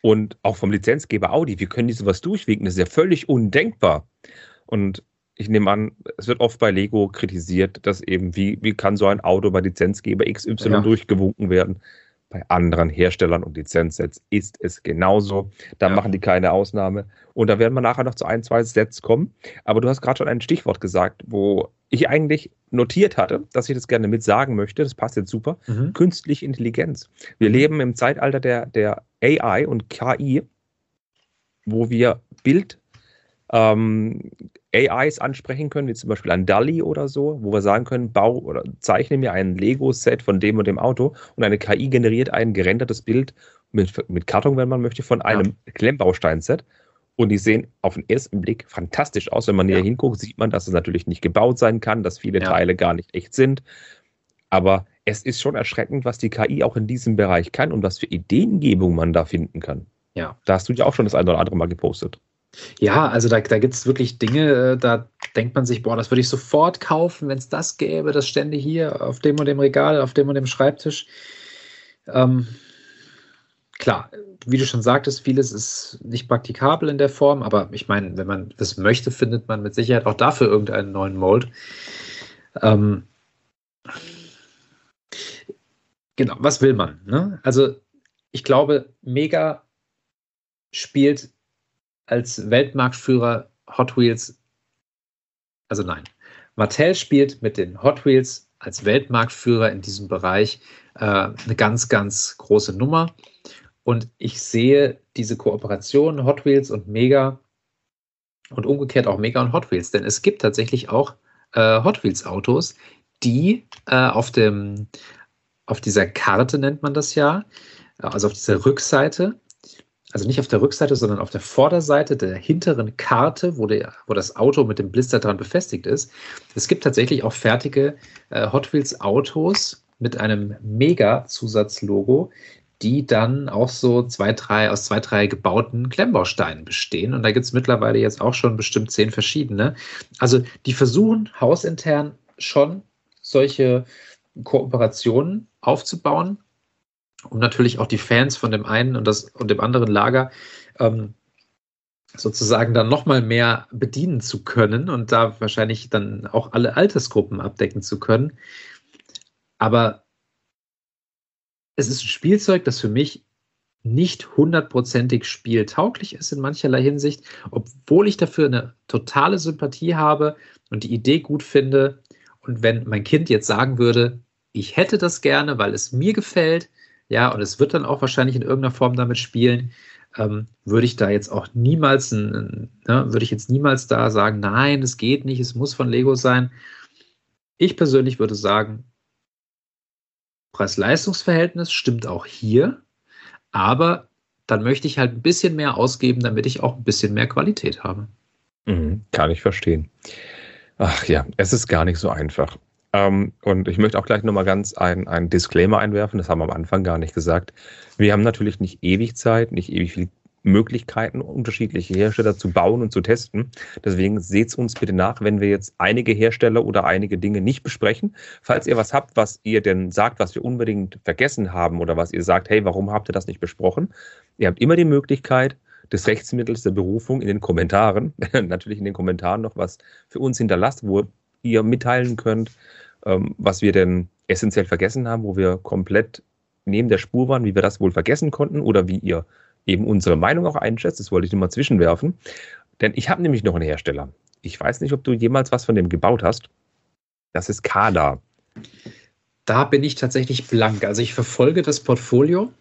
und auch vom Lizenzgeber Audi, wie können die sowas durchwinken? Das ist ja völlig undenkbar. Und ich nehme an, es wird oft bei Lego kritisiert, dass eben, wie, wie kann so ein Auto bei Lizenzgeber XY ja. durchgewunken werden? Bei anderen Herstellern und Lizenzsets ist es genauso. Da Ja. machen die keine Ausnahme. Und da werden wir nachher noch zu ein, zwei Sets kommen. Aber du hast gerade schon ein Stichwort gesagt, wo ich eigentlich notiert hatte, dass ich das gerne mit sagen möchte. Das passt jetzt super. Mhm. Künstliche Intelligenz. Wir leben im Zeitalter der, der AI und KI, wo wir Bild ähm, AIs ansprechen können, wie zum Beispiel ein DALI oder so, wo wir sagen können, bau oder zeichne mir ein Lego-Set von dem und dem Auto und eine KI generiert ein gerendertes Bild mit, mit Karton, wenn man möchte, von einem Klemmbaustein-Set. Und die sehen auf den ersten Blick fantastisch aus. Wenn man näher Ja. hinguckt, sieht man, dass es natürlich nicht gebaut sein kann, dass viele Ja. Teile gar nicht echt sind. Aber es ist schon erschreckend, was die KI auch in diesem Bereich kann und was für Ideengebung man da finden kann. Ja. Da hast du ja auch schon das eine oder andere Mal gepostet. Ja, also da, da gibt es wirklich Dinge, äh, da denkt man sich, boah, das würde ich sofort kaufen, wenn es das gäbe, das stände hier auf dem und dem Regal, auf dem und dem Schreibtisch. Ähm, klar, wie du schon sagtest, vieles ist nicht praktikabel in der Form, aber ich meine, wenn man das möchte, findet man mit Sicherheit auch dafür irgendeinen neuen Mold. Ähm, genau, was will man? Ne? Also ich glaube, Mega spielt als Weltmarktführer Hot Wheels, also nein, Mattel spielt mit den Hot Wheels als Weltmarktführer in diesem Bereich äh, eine ganz, ganz große Nummer. Und ich sehe diese Kooperation Hot Wheels und Mega und umgekehrt auch Mega und Hot Wheels, denn es gibt tatsächlich auch äh, Hot Wheels Autos, die äh, auf dem auf dieser Karte nennt man das ja, also auf dieser Rückseite, also nicht auf der Rückseite, sondern auf der Vorderseite der hinteren Karte, wo, der, wo das Auto mit dem Blister dran befestigt ist. Es gibt tatsächlich auch fertige äh, Hot Wheels Autos mit einem Mega-Zusatzlogo, die dann auch so zwei, drei, aus zwei, drei gebauten Klemmbausteinen bestehen. Und da gibt es mittlerweile jetzt auch schon bestimmt zehn verschiedene. Also die versuchen hausintern schon solche Kooperationen aufzubauen, um natürlich auch die Fans von dem einen und, das, und dem anderen Lager ähm, sozusagen dann nochmal mehr bedienen zu können und da wahrscheinlich dann auch alle Altersgruppen abdecken zu können. Aber es ist ein Spielzeug, das für mich nicht hundertprozentig spieltauglich ist in mancherlei Hinsicht, obwohl ich dafür eine totale Sympathie habe und die Idee gut finde. Und wenn mein Kind jetzt sagen würde, ich hätte das gerne, weil es mir gefällt, ja, und es wird dann auch wahrscheinlich in irgendeiner Form damit spielen, ähm, würde ich da jetzt auch niemals, ne, würde ich jetzt niemals da sagen, nein, es geht nicht, es muss von Lego sein. Ich persönlich würde sagen, Preis-Leistungs-Verhältnis stimmt auch hier, aber dann möchte ich halt ein bisschen mehr ausgeben, damit ich auch ein bisschen mehr Qualität habe. Mhm, kann ich verstehen. Ach ja, es ist gar nicht so einfach. Ähm, und ich möchte auch gleich nochmal ganz ein, ein Disclaimer einwerfen, das haben wir am Anfang gar nicht gesagt. Wir haben natürlich nicht ewig Zeit, nicht ewig viel Möglichkeiten, unterschiedliche Hersteller zu bauen und zu testen. Deswegen seht uns bitte nach, wenn wir jetzt einige Hersteller oder einige Dinge nicht besprechen. Falls ihr was habt, was ihr denn sagt, was wir unbedingt vergessen haben oder was ihr sagt, hey, warum habt ihr das nicht besprochen? Ihr habt immer die Möglichkeit, des Rechtsmittels der Berufung in den Kommentaren, [LAUGHS] natürlich in den Kommentaren noch was für uns hinterlasst, wo ihr mitteilen könnt, ähm, was wir denn essentiell vergessen haben, wo wir komplett neben der Spur waren, wie wir das wohl vergessen konnten oder wie ihr eben unsere Meinung auch einschätzt. Das wollte ich nur mal zwischenwerfen. Denn ich habe nämlich noch einen Hersteller. Ich weiß nicht, ob du jemals was von dem gebaut hast. Das ist Kada. Da bin ich tatsächlich blank. Also ich verfolge das Portfolio,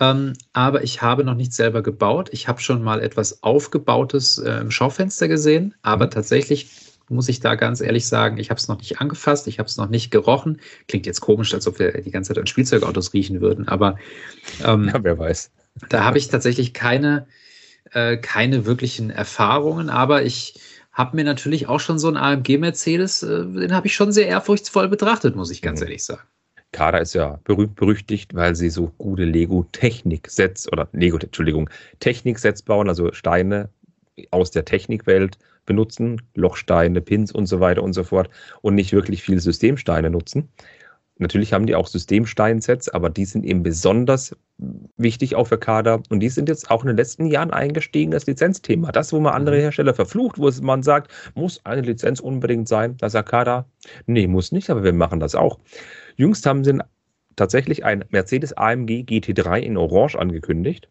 ähm, aber ich habe noch nicht selber gebaut. Ich habe schon mal etwas Aufgebautes äh, im Schaufenster gesehen, aber Mhm. tatsächlich muss ich da ganz ehrlich sagen, ich habe es noch nicht angefasst, ich habe es noch nicht gerochen. Klingt jetzt komisch, als ob wir die ganze Zeit an Spielzeugautos riechen würden, aber ähm, Ja, wer weiß. da habe ich tatsächlich keine, äh, keine wirklichen Erfahrungen, aber ich habe mir natürlich auch schon so einen AMG Mercedes, äh, den habe ich schon sehr ehrfurchtsvoll betrachtet, muss ich ganz Mhm. ehrlich sagen. Kada ist ja berühmt berüchtigt, weil sie so gute Lego-Technik-Sets oder Lego, Entschuldigung, Technik-Sets bauen, also Steine aus der Technikwelt benutzen, Lochsteine, Pins und so weiter und so fort und nicht wirklich viel Systemsteine nutzen. Natürlich haben die auch Systemsteinsets, aber die sind eben besonders wichtig auch für Kader. Und die sind jetzt auch in den letzten Jahren eingestiegen, das Lizenzthema. Das, wo man andere Hersteller verflucht, wo man sagt, muss eine Lizenz unbedingt sein. Da sagt Kader, nee, muss nicht, aber wir machen das auch. Jüngst haben sie tatsächlich ein Mercedes AMG GT3 in Orange angekündigt.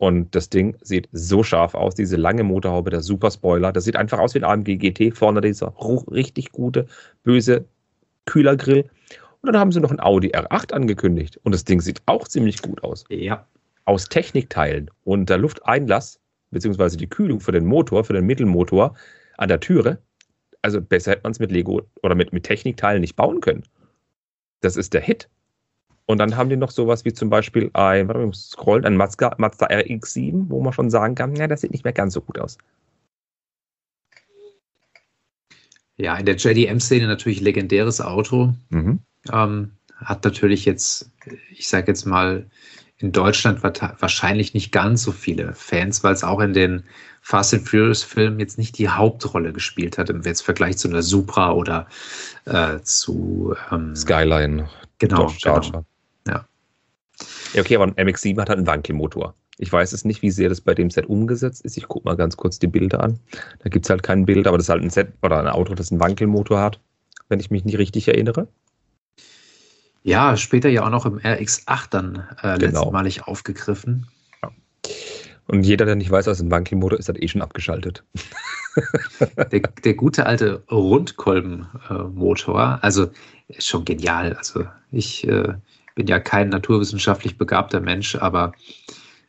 Und das Ding sieht so scharf aus, diese lange Motorhaube, der Super Spoiler. Das sieht einfach aus wie ein AMG GT. Vorne dieser richtig gute, böse Kühlergrill. Und dann haben sie noch ein Audi R8 angekündigt. Und das Ding sieht auch ziemlich gut aus. Ja. Aus Technikteilen und der Lufteinlass, beziehungsweise die Kühlung für den Motor, für den Mittelmotor an der Türe. Also besser hätte man es mit Lego oder mit, mit Technikteilen nicht bauen können. Das ist der Hit. Und dann haben die noch sowas wie zum Beispiel ein, warte, muss scrollen, ein Mazda, Mazda RX7, wo man schon sagen kann, ja, das sieht nicht mehr ganz so gut aus. Ja, in der JDM-Szene natürlich legendäres Auto. Mhm. Ähm, hat natürlich jetzt, ich sage jetzt mal, in Deutschland wahrscheinlich nicht ganz so viele Fans, weil es auch in den Fast and Furious Filmen jetzt nicht die Hauptrolle gespielt hat im Vergleich zu einer Supra oder äh, zu ähm, Skyline. Genau, genau. Ja. Okay, aber ein MX-7 hat halt einen Wankelmotor. Ich weiß es nicht, wie sehr das bei dem Set umgesetzt ist. Ich gucke mal ganz kurz die Bilder an. Da gibt es halt kein Bild, aber das ist halt ein Set oder ein Auto, das einen Wankelmotor hat, wenn ich mich nicht richtig erinnere. Ja, später ja auch noch im RX8 dann äh, genau. letztmalig aufgegriffen. Ja. Und jeder, der nicht weiß, was ein Wankelmotor ist, hat eh schon abgeschaltet. [LAUGHS] der, der gute alte Rundkolbenmotor, also schon genial. Also ich äh, bin ja kein naturwissenschaftlich begabter Mensch, aber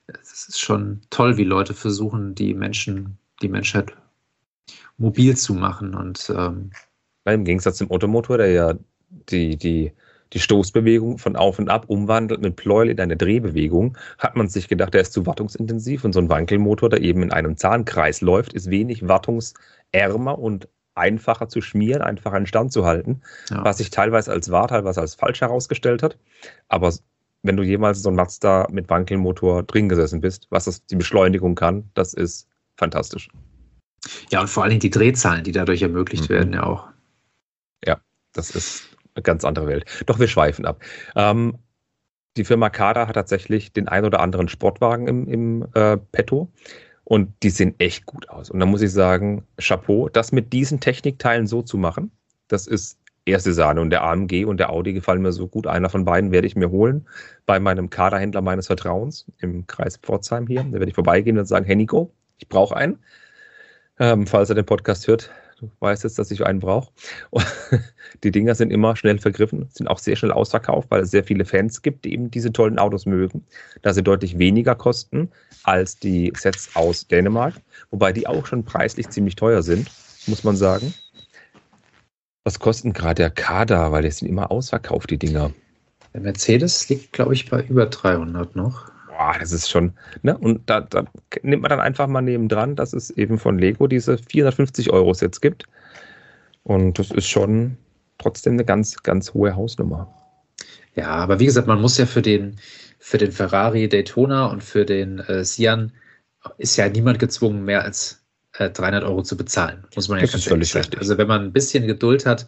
es ist schon toll, wie Leute versuchen, die Menschen, die Menschheit mobil zu machen. Und ähm, im Gegensatz zum Automotor, der ja die, die, die Stoßbewegung von auf und ab umwandelt mit Pleuel in eine Drehbewegung, hat man sich gedacht, der ist zu wartungsintensiv und so ein Wankelmotor, der eben in einem Zahnkreis läuft, ist wenig wartungsärmer und einfacher zu schmieren, einfacher in Stand zu halten, ja. was sich teilweise als wahr, teilweise als falsch herausgestellt hat. Aber wenn du jemals so ein Mazda mit Wankelmotor drin gesessen bist, was das die Beschleunigung kann, das ist fantastisch. Ja, und vor allem die Drehzahlen, die dadurch ermöglicht mhm. werden, ja auch. Ja, das ist eine ganz andere Welt. Doch wir schweifen ab. Ähm, die Firma Kada hat tatsächlich den ein oder anderen Sportwagen im, im äh, Petto und die sehen echt gut aus. Und da muss ich sagen, Chapeau, das mit diesen Technikteilen so zu machen, das ist erste Sahne. Und der AMG und der Audi gefallen mir so gut. Einer von beiden werde ich mir holen bei meinem Kaderhändler meines Vertrauens im Kreis Pforzheim hier. Da werde ich vorbeigehen und sagen, hey Nico, ich brauche einen. Ähm, falls er den Podcast hört, du weißt jetzt, dass ich einen brauche. [LAUGHS] Die Dinger sind immer schnell vergriffen, sind auch sehr schnell ausverkauft, weil es sehr viele Fans gibt, die eben diese tollen Autos mögen, da sie deutlich weniger kosten als die Sets aus Dänemark, wobei die auch schon preislich ziemlich teuer sind, muss man sagen. Was kosten gerade der Kader? Weil die sind immer ausverkauft, die Dinger. Der Mercedes liegt, glaube ich, bei über 300 noch. Boah, das ist schon, ne? Und da, da nimmt man dann einfach mal nebendran, dass es eben von Lego diese 450 Euro Sets gibt. Und das ist schon trotzdem eine ganz, ganz hohe Hausnummer. Ja, aber wie gesagt, man muss ja für den, für den Ferrari Daytona und für den äh, Sian ist ja niemand gezwungen, mehr als 300 äh, Euro zu bezahlen, muss man ja das ganz ehrlich sagen. Richtig. Also wenn man ein bisschen Geduld hat,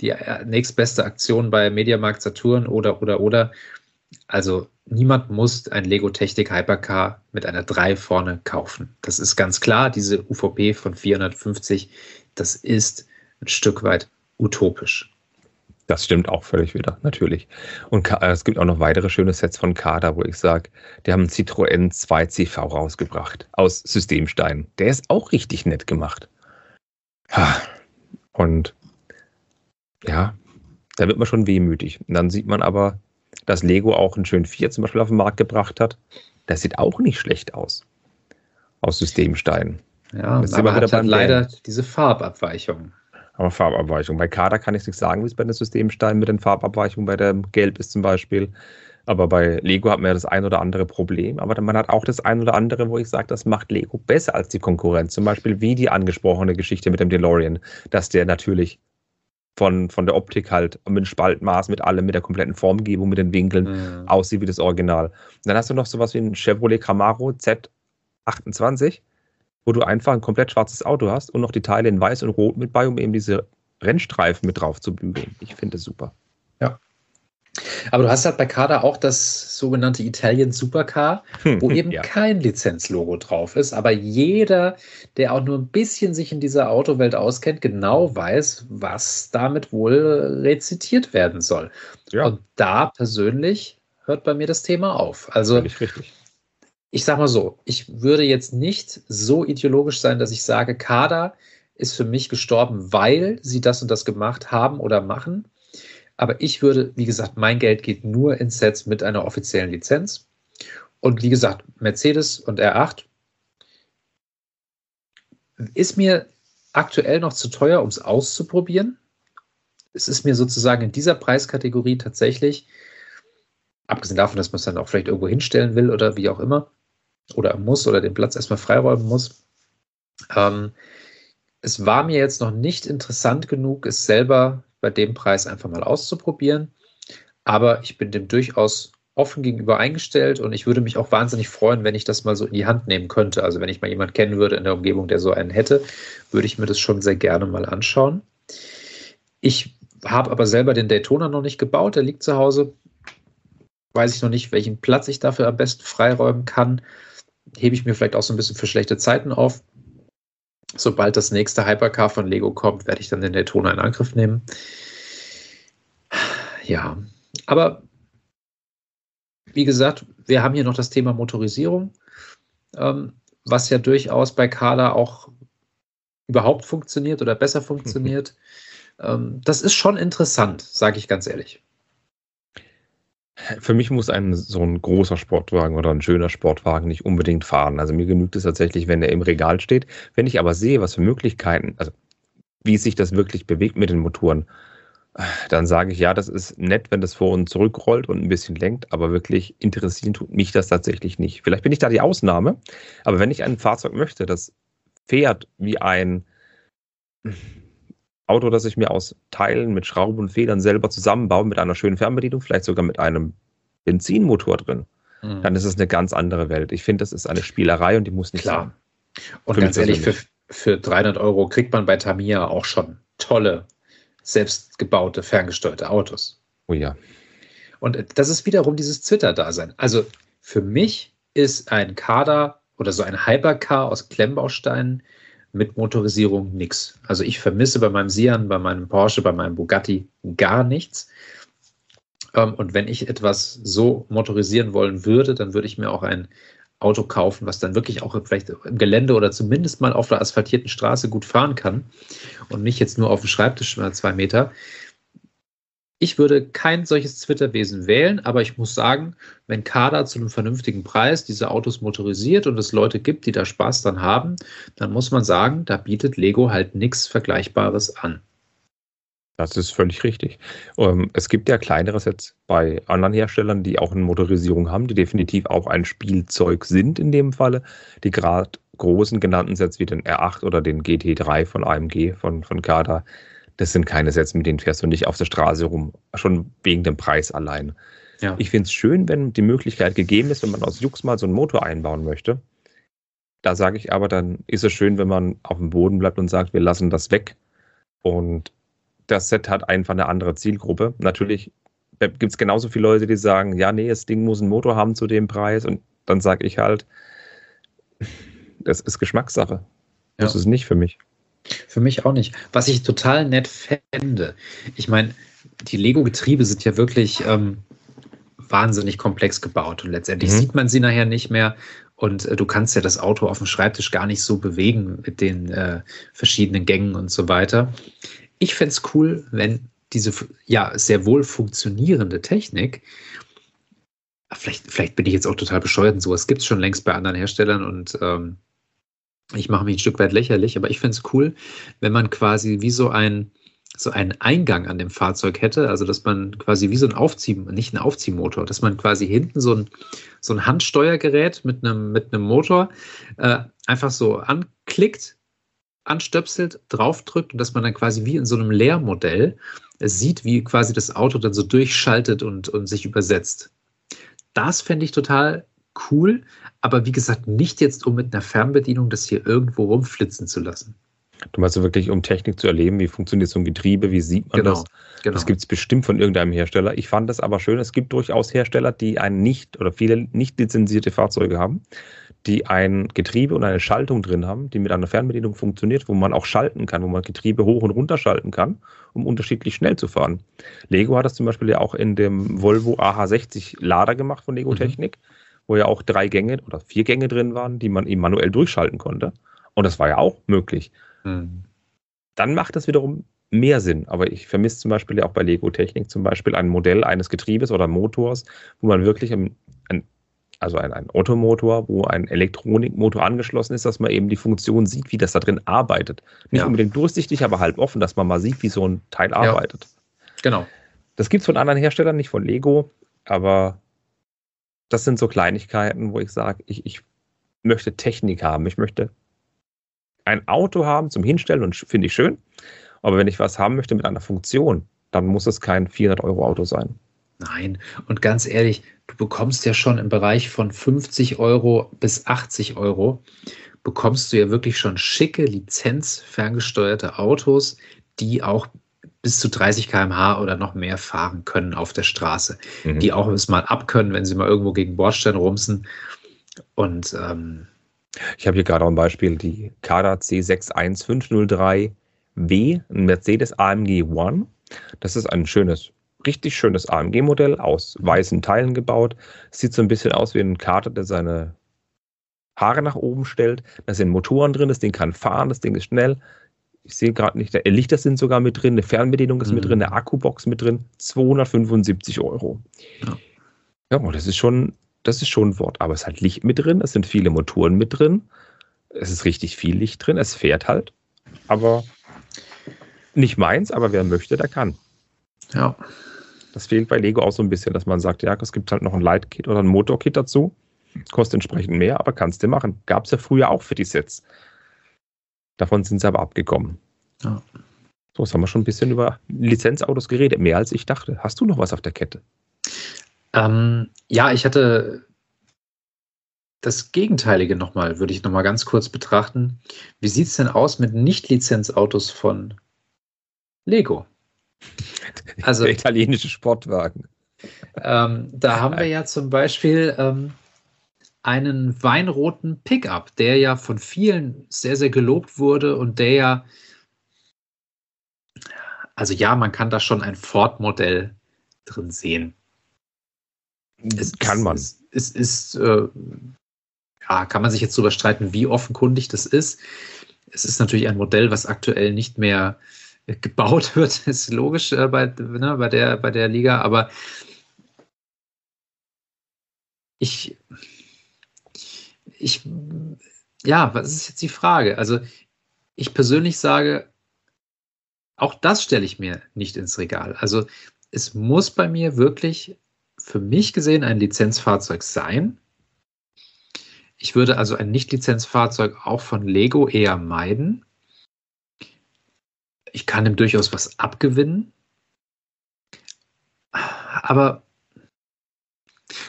die äh, nächstbeste Aktion bei Mediamarkt Saturn oder, oder, oder, also niemand muss ein Lego Technik Hypercar mit einer 3 vorne kaufen. Das ist ganz klar, diese UVP von 450, das ist ein Stück weit utopisch. Das stimmt auch völlig wieder, natürlich. Und es gibt auch noch weitere schöne Sets von Kada, wo ich sage, die haben einen Citroën 2CV rausgebracht aus Systemstein. Der ist auch richtig nett gemacht. Und ja, da wird man schon wehmütig. Und dann sieht man aber, dass Lego auch einen schönen 4 zum Beispiel auf den Markt gebracht hat. Das sieht auch nicht schlecht aus. Aus Systemstein. Ja, aber hat halt leider diese Farbabweichung. Aber Farbabweichung. Bei Kader kann ich nichts sagen, wie es bei den Systemsteinen mit den Farbabweichungen bei der Gelb ist zum Beispiel. Aber bei Lego hat man ja das ein oder andere Problem. Aber man hat auch das ein oder andere, wo ich sage, das macht Lego besser als die Konkurrenz. Zum Beispiel wie die angesprochene Geschichte mit dem DeLorean, dass der natürlich von, von der Optik halt mit Spaltmaß, mit allem, mit der kompletten Formgebung, mit den Winkeln mhm. aussieht wie das Original. Und dann hast du noch sowas wie ein Chevrolet Camaro Z28 wo du einfach ein komplett schwarzes Auto hast und noch die Teile in weiß und rot mit bei, um eben diese Rennstreifen mit drauf zu bügeln. Ich finde es super. Ja. Aber du hast halt bei Kada auch das sogenannte Italian Supercar, wo eben Ja. kein Lizenzlogo drauf ist. Aber jeder, der auch nur ein bisschen sich in dieser Autowelt auskennt, genau weiß, was damit wohl rezitiert werden soll. Ja, Und da persönlich hört bei mir das Thema auf. Also ich sag mal so, ich würde jetzt nicht so ideologisch sein, dass ich sage, Kada ist für mich gestorben, weil sie das und das gemacht haben oder machen. Aber ich würde, wie gesagt, mein Geld geht nur in Sets mit einer offiziellen Lizenz. Und wie gesagt, Mercedes und R8 ist mir aktuell noch zu teuer, um es auszuprobieren. Es ist mir sozusagen in dieser Preiskategorie tatsächlich, abgesehen davon, dass man es dann auch vielleicht irgendwo hinstellen will oder wie auch immer, oder muss oder den Platz erstmal freiräumen muss. Ähm, es war mir jetzt noch nicht interessant genug, es selber bei dem Preis einfach mal auszuprobieren. Aber ich bin dem durchaus offen gegenüber eingestellt und ich würde mich auch wahnsinnig freuen, wenn ich das mal so in die Hand nehmen könnte. Also wenn ich mal jemanden kennen würde in der Umgebung, der so einen hätte, würde ich mir das schon sehr gerne mal anschauen. Ich habe aber selber den Daytona noch nicht gebaut, der liegt zu Hause. Weiß ich noch nicht, welchen Platz ich dafür am besten freiräumen kann. Hebe ich mir vielleicht auch so ein bisschen für schlechte Zeiten auf. Sobald das nächste Hypercar von Lego kommt, werde ich dann den Daytona in Angriff nehmen. Ja, aber wie gesagt, wir haben hier noch das Thema Motorisierung, ähm, was ja durchaus bei Kala auch überhaupt funktioniert oder besser funktioniert. [LAUGHS] ähm, das ist schon interessant, sage ich ganz ehrlich. Für mich muss ein so ein großer Sportwagen oder ein schöner Sportwagen nicht unbedingt fahren. Also mir genügt es tatsächlich, wenn er im Regal steht. Wenn ich aber sehe, was für Möglichkeiten, also wie sich das wirklich bewegt mit den Motoren, dann sage ich, ja, das ist nett, wenn das vor und zurückrollt und ein bisschen lenkt, aber wirklich interessieren tut mich das tatsächlich nicht. Vielleicht bin ich da die Ausnahme, aber wenn ich ein Fahrzeug möchte, das fährt wie ein Auto, das ich mir aus Teilen mit Schrauben und Federn selber zusammenbaue, mit einer schönen Fernbedienung, vielleicht sogar mit einem Benzinmotor drin, Mhm. dann ist es eine ganz andere Welt. Ich finde, das ist eine Spielerei und die muss nicht Klar. sein. Und Für ganz ehrlich, für, für 300 Euro kriegt man bei Tamiya auch schon tolle, selbstgebaute, ferngesteuerte Autos. Oh ja. Und das ist wiederum dieses Twitter-Dasein. Also für mich ist ein Kader oder so ein Hypercar aus Klemmbausteinen mit Motorisierung nix. Also ich vermisse bei meinem Sian, bei meinem Porsche, bei meinem Bugatti gar nichts. Ähm, Und wenn ich etwas so motorisieren wollen würde, dann würde ich mir auch ein Auto kaufen, was dann wirklich auch vielleicht im Gelände oder zumindest mal auf der asphaltierten Straße gut fahren kann und nicht jetzt nur auf dem Schreibtisch mal zwei Meter. Ich würde kein solches Twitter-Wesen wählen, aber ich muss sagen, wenn Kada zu einem vernünftigen Preis diese Autos motorisiert und es Leute gibt, die da Spaß dran haben, dann muss man sagen, da bietet Lego halt nichts Vergleichbares an. Das ist völlig richtig. Ähm, es gibt ja kleinere Sets bei anderen Herstellern, die auch eine Motorisierung haben, die definitiv auch ein Spielzeug sind in dem Falle. Die gerade großen genannten Sets wie den R8 oder den GT3 von AMG, von, von Kada, das sind keine Sets, mit denen fährst du nicht auf der Straße rum, schon wegen dem Preis allein. Ja. Ich finde es schön, wenn die Möglichkeit gegeben ist, wenn man aus Jux mal so einen Motor einbauen möchte. Da sage ich aber, dann ist es schön, wenn man auf dem Boden bleibt und sagt, wir lassen das weg. Und das Set hat einfach eine andere Zielgruppe. Natürlich gibt es genauso viele Leute, die sagen, ja, nee, das Ding muss einen Motor haben zu dem Preis. Und dann sage ich halt, das ist Geschmackssache. Das Ja. ist nicht für mich. Für mich auch nicht. Was ich total nett fände, ich meine, die Lego-Getriebe sind ja wirklich ähm, wahnsinnig komplex gebaut und letztendlich Mhm. sieht man sie nachher nicht mehr und äh, du kannst ja das Auto auf dem Schreibtisch gar nicht so bewegen mit den äh, verschiedenen Gängen und so weiter. Ich fände es cool, wenn diese ja sehr wohl funktionierende Technik, vielleicht, vielleicht bin ich jetzt auch total bescheuert und sowas gibt es schon längst bei anderen Herstellern und ähm, ich mache mich ein Stück weit lächerlich, aber ich finde es cool, wenn man quasi wie so ein so einen Eingang an dem Fahrzeug hätte, also dass man quasi wie so ein Aufzieh, nicht ein Aufziehmotor, dass man quasi hinten so ein, so ein Handsteuergerät mit einem, mit einem Motor äh, einfach so anklickt, anstöpselt, draufdrückt und dass man dann quasi wie in so einem Leermodell äh, sieht, wie quasi das Auto dann so durchschaltet und, und sich übersetzt. Das fände ich total cool, aber wie gesagt, nicht jetzt, um mit einer Fernbedienung das hier irgendwo rumflitzen zu lassen. Du meinst wirklich, um Technik zu erleben, wie funktioniert so ein Getriebe, wie sieht man Genau, das? genau. Das gibt es bestimmt von irgendeinem Hersteller. Ich fand das aber schön. Es gibt durchaus Hersteller, die ein nicht oder viele nicht lizenzierte Fahrzeuge haben, die ein Getriebe und eine Schaltung drin haben, die mit einer Fernbedienung funktioniert, wo man auch schalten kann, wo man Getriebe hoch und runter schalten kann, um unterschiedlich schnell zu fahren. Lego hat das zum Beispiel ja auch in dem Volvo AH60 Lader gemacht von Lego Mhm. Wo ja auch drei Gänge oder vier Gänge drin waren, die man eben manuell durchschalten konnte. Und das war ja auch möglich Hm. dann macht das wiederum mehr Sinn. Aber ich vermisse zum Beispiel ja auch bei Lego Technik zum Beispiel ein Modell eines Getriebes oder Motors, wo man wirklich ein, ein, also ein, ein Ottomotor, wo ein Elektronikmotor angeschlossen ist, dass man eben die Funktion sieht, wie das da drin arbeitet. Nicht Ja. unbedingt durchsichtig, aber halb offen, dass man mal sieht, wie so ein Teil arbeitet. Genau. Das gibt es von anderen Herstellern, nicht von Lego, aber das sind so Kleinigkeiten, wo ich sage, ich, ich möchte Technik haben. Ich möchte ein Auto haben zum Hinstellen und finde ich schön. Aber wenn ich was haben möchte mit einer Funktion, dann muss es kein 400-Euro-Auto sein. Nein, und ganz ehrlich, du bekommst ja schon im Bereich von 50 Euro bis 80 Euro, bekommst du ja wirklich schon schicke lizenzferngesteuerte Autos, die auch bis zu 30 km/h oder noch mehr fahren können auf der Straße, Mhm. die auch es mal abkönnen, wenn sie mal irgendwo gegen Bordstein rumsen. Und ähm, Ich habe hier gerade auch ein Beispiel, die Kada C61503W, ein Mercedes AMG One. Das ist ein schönes, richtig schönes AMG-Modell aus weißen Teilen gebaut. Sieht so ein bisschen aus wie ein Kater, der seine Haare nach oben stellt. Da sind Motoren drin, das Ding kann fahren, das Ding ist schnell. Ich sehe gerade nicht, der Lichter sind sogar mit drin, eine Fernbedienung ist mit Mhm. drin, eine Akkubox mit drin. 275 Euro. Ja. Ja, das ist schon, das ist schon ein Wort. Aber es ist halt Licht mit drin, es sind viele Motoren mit drin. Es ist richtig viel Licht drin, es fährt halt. Aber nicht meins, aber wer möchte, der kann. ja, Das fehlt bei Lego auch so ein bisschen, dass man sagt, ja, es gibt halt noch ein Lightkit oder ein Motorkit dazu. Kostet entsprechend mehr, aber kannst du machen. Gab es ja früher auch für die Sets. Davon sind sie aber abgekommen. Ja. So, jetzt haben wir schon ein bisschen über Lizenzautos geredet. Mehr als ich dachte. Hast du noch was auf der Kette? Ähm, ja, ich hatte das Gegenteilige nochmal, würde ich nochmal ganz kurz betrachten. Wie sieht es denn aus mit Nicht-Lizenzautos von Lego? [LAUGHS] Also- italienische Sportwagen. Ähm, da haben wir ja zum Beispiel ähm, einen weinroten Pickup, der ja von vielen sehr, sehr gelobt wurde und der ja, also ja, man kann da schon ein Ford-Modell drin sehen. Es kann man. Es, es ist, äh, ja, kann man sich jetzt drüber streiten, wie offenkundig das ist. Es ist natürlich ein Modell, was aktuell nicht mehr äh, gebaut [LAUGHS] wird, ist logisch äh, bei, ne, bei, der, bei der Liga, aber ich, ich, ja, was ist jetzt die Frage? Also, ich persönlich sage, auch das stelle ich mir nicht ins Regal. Also, es muss bei mir wirklich für mich gesehen ein Lizenzfahrzeug sein. Ich würde also ein Nicht-Lizenzfahrzeug auch von Lego eher meiden. Ich kann ihm durchaus was abgewinnen. Aber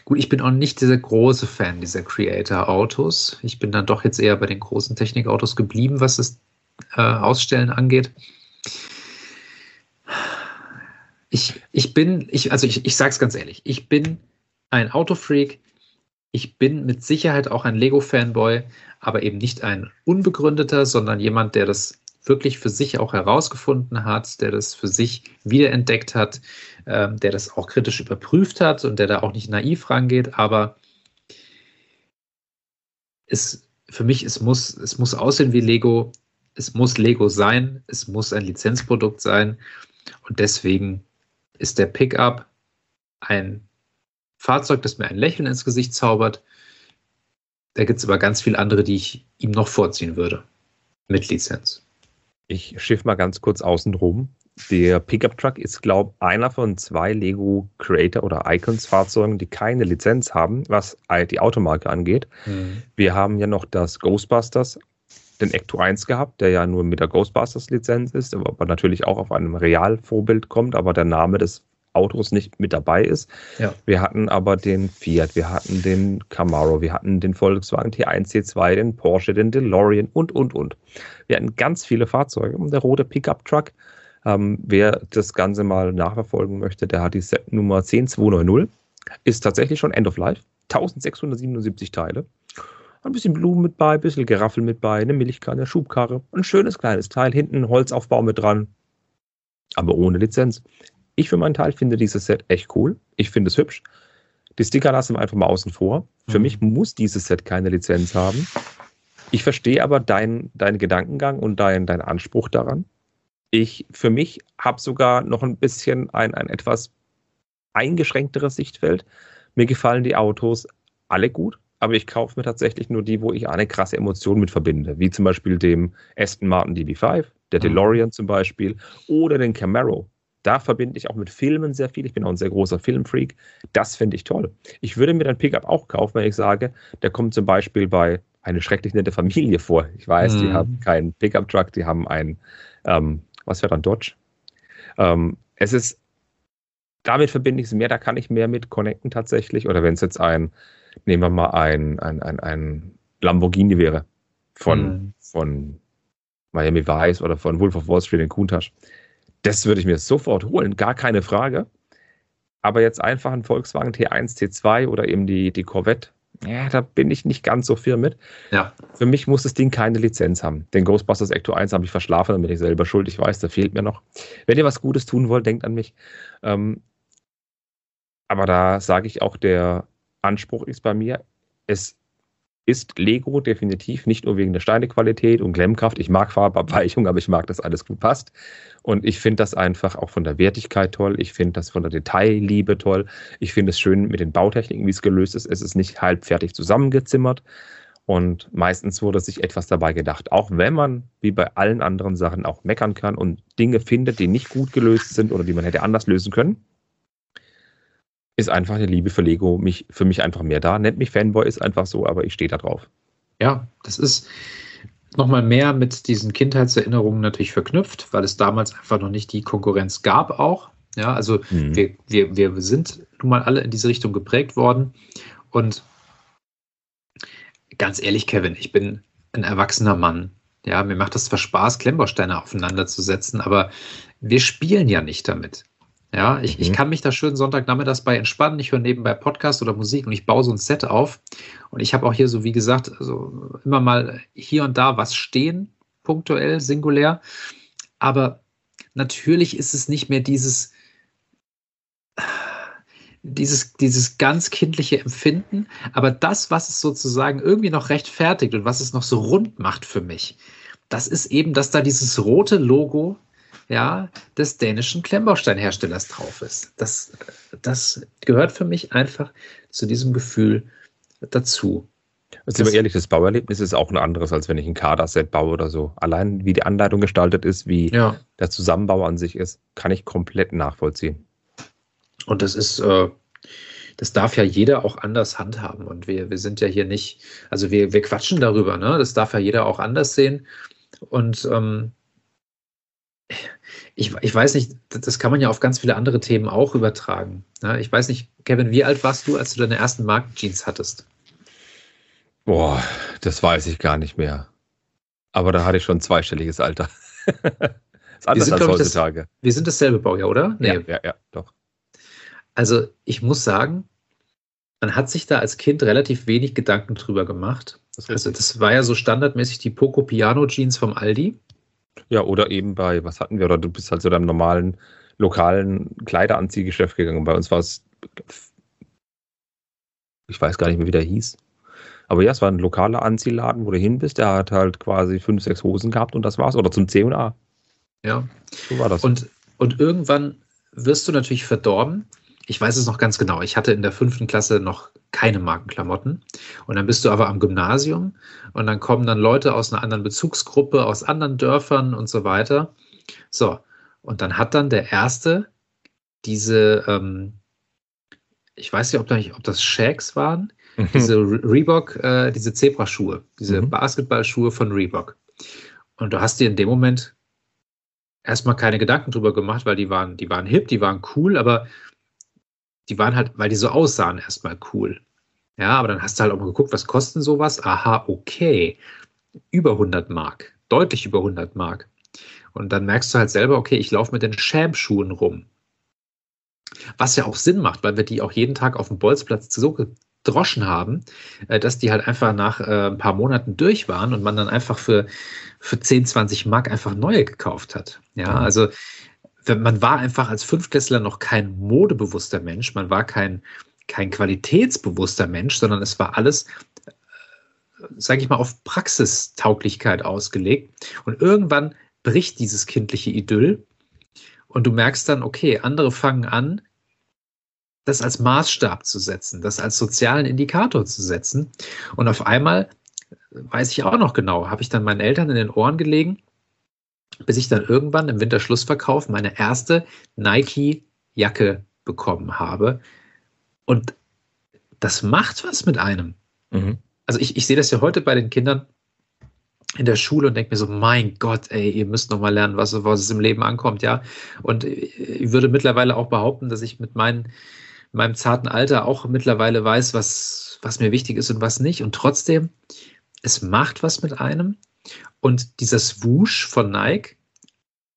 gut, ich bin auch nicht dieser große Fan dieser Creator-Autos. Ich bin dann doch jetzt eher bei den großen Technikautos geblieben, was das äh, Ausstellen angeht. Ich, ich bin, ich, also ich, ich sage es ganz ehrlich, ich bin ein Autofreak. Ich bin mit Sicherheit auch ein Lego-Fanboy, aber eben nicht ein unbegründeter, sondern jemand, der das wirklich für sich auch herausgefunden hat, der das für sich wiederentdeckt hat, ähm, der das auch kritisch überprüft hat und der da auch nicht naiv rangeht. Aber es, für mich, es muss, es muss aussehen wie Lego, es muss Lego sein, es muss ein Lizenzprodukt sein und deswegen ist der Pickup ein Fahrzeug, das mir ein Lächeln ins Gesicht zaubert. Da gibt es aber ganz viele andere, die ich ihm noch vorziehen würde. Mit Lizenz. Ich schiff mal ganz kurz außen drum. Der Pickup Truck ist, glaube ich, einer von zwei Lego Creator oder Icons Fahrzeugen, die keine Lizenz haben, was die Automarke angeht. Mhm. Wir haben ja noch das Ghostbusters, den Ecto 1 gehabt, der ja nur mit der Ghostbusters Lizenz ist, aber natürlich auch auf einem Realvorbild kommt, aber der Name des Autos nicht mit dabei ist. Ja. Wir hatten aber den Fiat, wir hatten den Camaro, wir hatten den Volkswagen T1, T2, den Porsche, den DeLorean und, und, und. Wir hatten ganz viele Fahrzeuge. Und der rote Pickup-Truck, ähm, wer das Ganze mal nachverfolgen möchte, der hat die Set-Nummer 10290, ist tatsächlich schon End of Life. 1677 Teile. Ein bisschen Blumen mit bei, ein bisschen Geraffel mit bei, eine Milchkanne, Schubkarre, ein schönes kleines Teil, hinten Holzaufbau mit dran, aber ohne Lizenz. Ich für meinen Teil finde dieses Set echt cool. Ich finde es hübsch. Die Sticker lassen wir einfach mal außen vor. Für Mhm. mich muss dieses Set keine Lizenz haben. Ich verstehe aber deinen dein Gedankengang und deinen dein Anspruch daran. Ich für mich habe sogar noch ein bisschen ein, ein etwas eingeschränkteres Sichtfeld. Mir gefallen die Autos alle gut, aber ich kaufe mir tatsächlich nur die, wo ich eine krasse Emotion mit verbinde, wie zum Beispiel dem Aston Martin DB5, der Mhm. DeLorean zum Beispiel oder den Camaro. Da verbinde ich auch mit Filmen sehr viel. Ich bin auch ein sehr großer Filmfreak. Das finde ich toll. Ich würde mir dann Pickup auch kaufen, wenn ich sage, der kommt zum Beispiel bei eine schrecklich nette Familie vor. Ich weiß, die Mhm. haben keinen Pickup-Truck, die haben einen, ähm, was wäre dann Dodge? Ähm, es ist, damit verbinde ich es mehr, da kann ich mehr mit connecten tatsächlich. Oder wenn es jetzt ein, nehmen wir mal ein, ein, ein, ein Lamborghini wäre von, Mhm. von Miami Vice oder von Wolf of Wall Street in Countach. Das würde ich mir sofort holen, gar keine Frage. Aber jetzt einfach ein Volkswagen T1, T2 oder eben die, die Corvette, ja, da bin ich nicht ganz so firm mit. Ja. Für mich muss das Ding keine Lizenz haben. Den Ghostbusters Ecto 1 habe ich verschlafen, dann bin ich selber schuld. Ich weiß, da fehlt mir noch. Wenn ihr was Gutes tun wollt, denkt an mich. Ähm, aber da sage ich auch, der Anspruch ist bei mir, es ist Lego definitiv, nicht nur wegen der Steinequalität und Glemmkraft. Ich mag Farbabweichung, aber ich mag, dass alles gut passt. Und ich finde das einfach auch von der Wertigkeit toll. Ich finde das von der Detailliebe toll. Ich finde es schön mit den Bautechniken, wie es gelöst ist. Es ist nicht halbfertig zusammengezimmert. Und meistens wurde sich etwas dabei gedacht. Auch wenn man, wie bei allen anderen Sachen, auch meckern kann und Dinge findet, die nicht gut gelöst sind oder die man hätte anders lösen können, ist einfach eine Liebe für Lego mich, für mich einfach mehr da. Nennt mich Fanboy, ist einfach so, aber ich stehe da drauf. Ja, das ist nochmal mehr mit diesen Kindheitserinnerungen natürlich verknüpft, weil es damals einfach noch nicht die Konkurrenz gab auch. Ja, also Mhm. wir, wir, wir sind nun mal alle in diese Richtung geprägt worden. Und ganz ehrlich, Kevin, ich bin ein erwachsener Mann. Ja, mir macht das zwar Spaß, Klemmbausteine aufeinander zu setzen, aber wir spielen ja nicht damit. Ja, ich, ich Mhm. kann mich da schön Sonntagnachmittags bei entspannen. Ich höre nebenbei Podcast oder Musik und ich baue so ein Set auf. Und ich habe auch hier so, wie gesagt, so immer mal hier und da was stehen, punktuell, singulär. Aber natürlich ist es nicht mehr dieses, dieses, dieses ganz kindliche Empfinden, aber das, was es sozusagen irgendwie noch rechtfertigt und was es noch so rund macht für mich, das ist eben, dass da dieses rote Logo ja, des dänischen Klemmbausteinherstellers drauf ist. Das, das gehört für mich einfach zu diesem Gefühl dazu. Also Das- ehrlich, das Bauerlebnis ist auch ein anderes, als wenn ich ein Kader-Set baue oder so. Allein wie die Anleitung gestaltet ist, wie Ja. der Zusammenbau an sich ist, kann ich komplett nachvollziehen. Und das ist, äh, das darf ja jeder auch anders handhaben. Und wir, wir sind ja hier nicht, also wir, wir quatschen darüber, ne? Das darf ja jeder auch anders sehen. Und ähm, ich, ich weiß nicht, das kann man ja auf ganz viele andere Themen auch übertragen. Ne? Ich weiß nicht, Kevin, wie alt warst du, als du deine ersten Markenjeans hattest? Boah, das weiß ich gar nicht mehr. Aber da hatte ich schon ein zweistelliges Alter. [LAUGHS] ist anders sind, als ich, das- heutzutage. Wir sind dasselbe Baujahr, oder? Ja, ja, ja, doch. Also ich muss sagen, man hat sich da als Kind relativ wenig Gedanken drüber gemacht. Das Also das war ja so standardmäßig die Poco Piano Jeans vom Aldi. Ja, oder eben bei, was hatten wir? Oder du bist halt zu deinem normalen lokalen Kleideranziehgeschäft gegangen. Bei uns war es, ich weiß gar nicht mehr, wie der hieß. Aber ja, es war ein lokaler Anziehladen, wo du hin bist. Der hat halt quasi fünf, sechs Hosen gehabt und das war's. Oder zum C&A. Ja. So war das. Und, und irgendwann wirst du natürlich verdorben. Ich weiß es noch ganz genau. Ich hatte in der fünften Klasse noch keine Markenklamotten. Und dann bist du aber am Gymnasium und dann kommen dann Leute aus einer anderen Bezugsgruppe, aus anderen Dörfern und so weiter. So, und dann hat dann der Erste diese, ähm, ich weiß nicht, ob, da nicht, ob das Shacks waren, diese Re- Reebok, äh, diese Zebraschuhe, diese Mhm. Basketballschuhe von Reebok. Und du hast dir in dem Moment erstmal keine Gedanken drüber gemacht, weil die waren, die waren hip, die waren cool, aber die waren halt, weil die so aussahen, erstmal cool. Ja, aber dann hast du halt auch mal geguckt, was kosten sowas? Aha, okay. Über 100 Mark. Deutlich über 100 Mark. Und dann merkst du halt selber, okay, ich laufe mit den Sham-Schuhen rum. Was ja auch Sinn macht, weil wir die auch jeden Tag auf dem Bolzplatz so gedroschen haben, äh, dass die halt einfach nach äh, ein paar Monaten durch waren und man dann einfach für, für 10, 20 Mark einfach neue gekauft hat. Ja, also man war einfach als Fünftklässler noch kein modebewusster Mensch, man war kein, kein qualitätsbewusster Mensch, sondern es war alles, sage ich mal, auf Praxistauglichkeit ausgelegt. Und irgendwann bricht dieses kindliche Idyll und du merkst dann, okay, andere fangen an, das als Maßstab zu setzen, das als sozialen Indikator zu setzen. Und auf einmal, weiß ich auch noch genau, habe ich dann meinen Eltern in den Ohren gelegen, bis ich dann irgendwann im Winterschlussverkauf meine erste Nike-Jacke bekommen habe. Und das macht was mit einem. Mhm. Also ich, ich sehe das ja heute bei den Kindern in der Schule und denke mir so, mein Gott, ey, ihr müsst noch mal lernen, was, was es im Leben ankommt, ja. Und ich würde mittlerweile auch behaupten, dass ich mit meinen meinem zarten Alter auch mittlerweile weiß, was, was mir wichtig ist und was nicht. Und trotzdem, es macht was mit einem. Und dieser Swoosh von Nike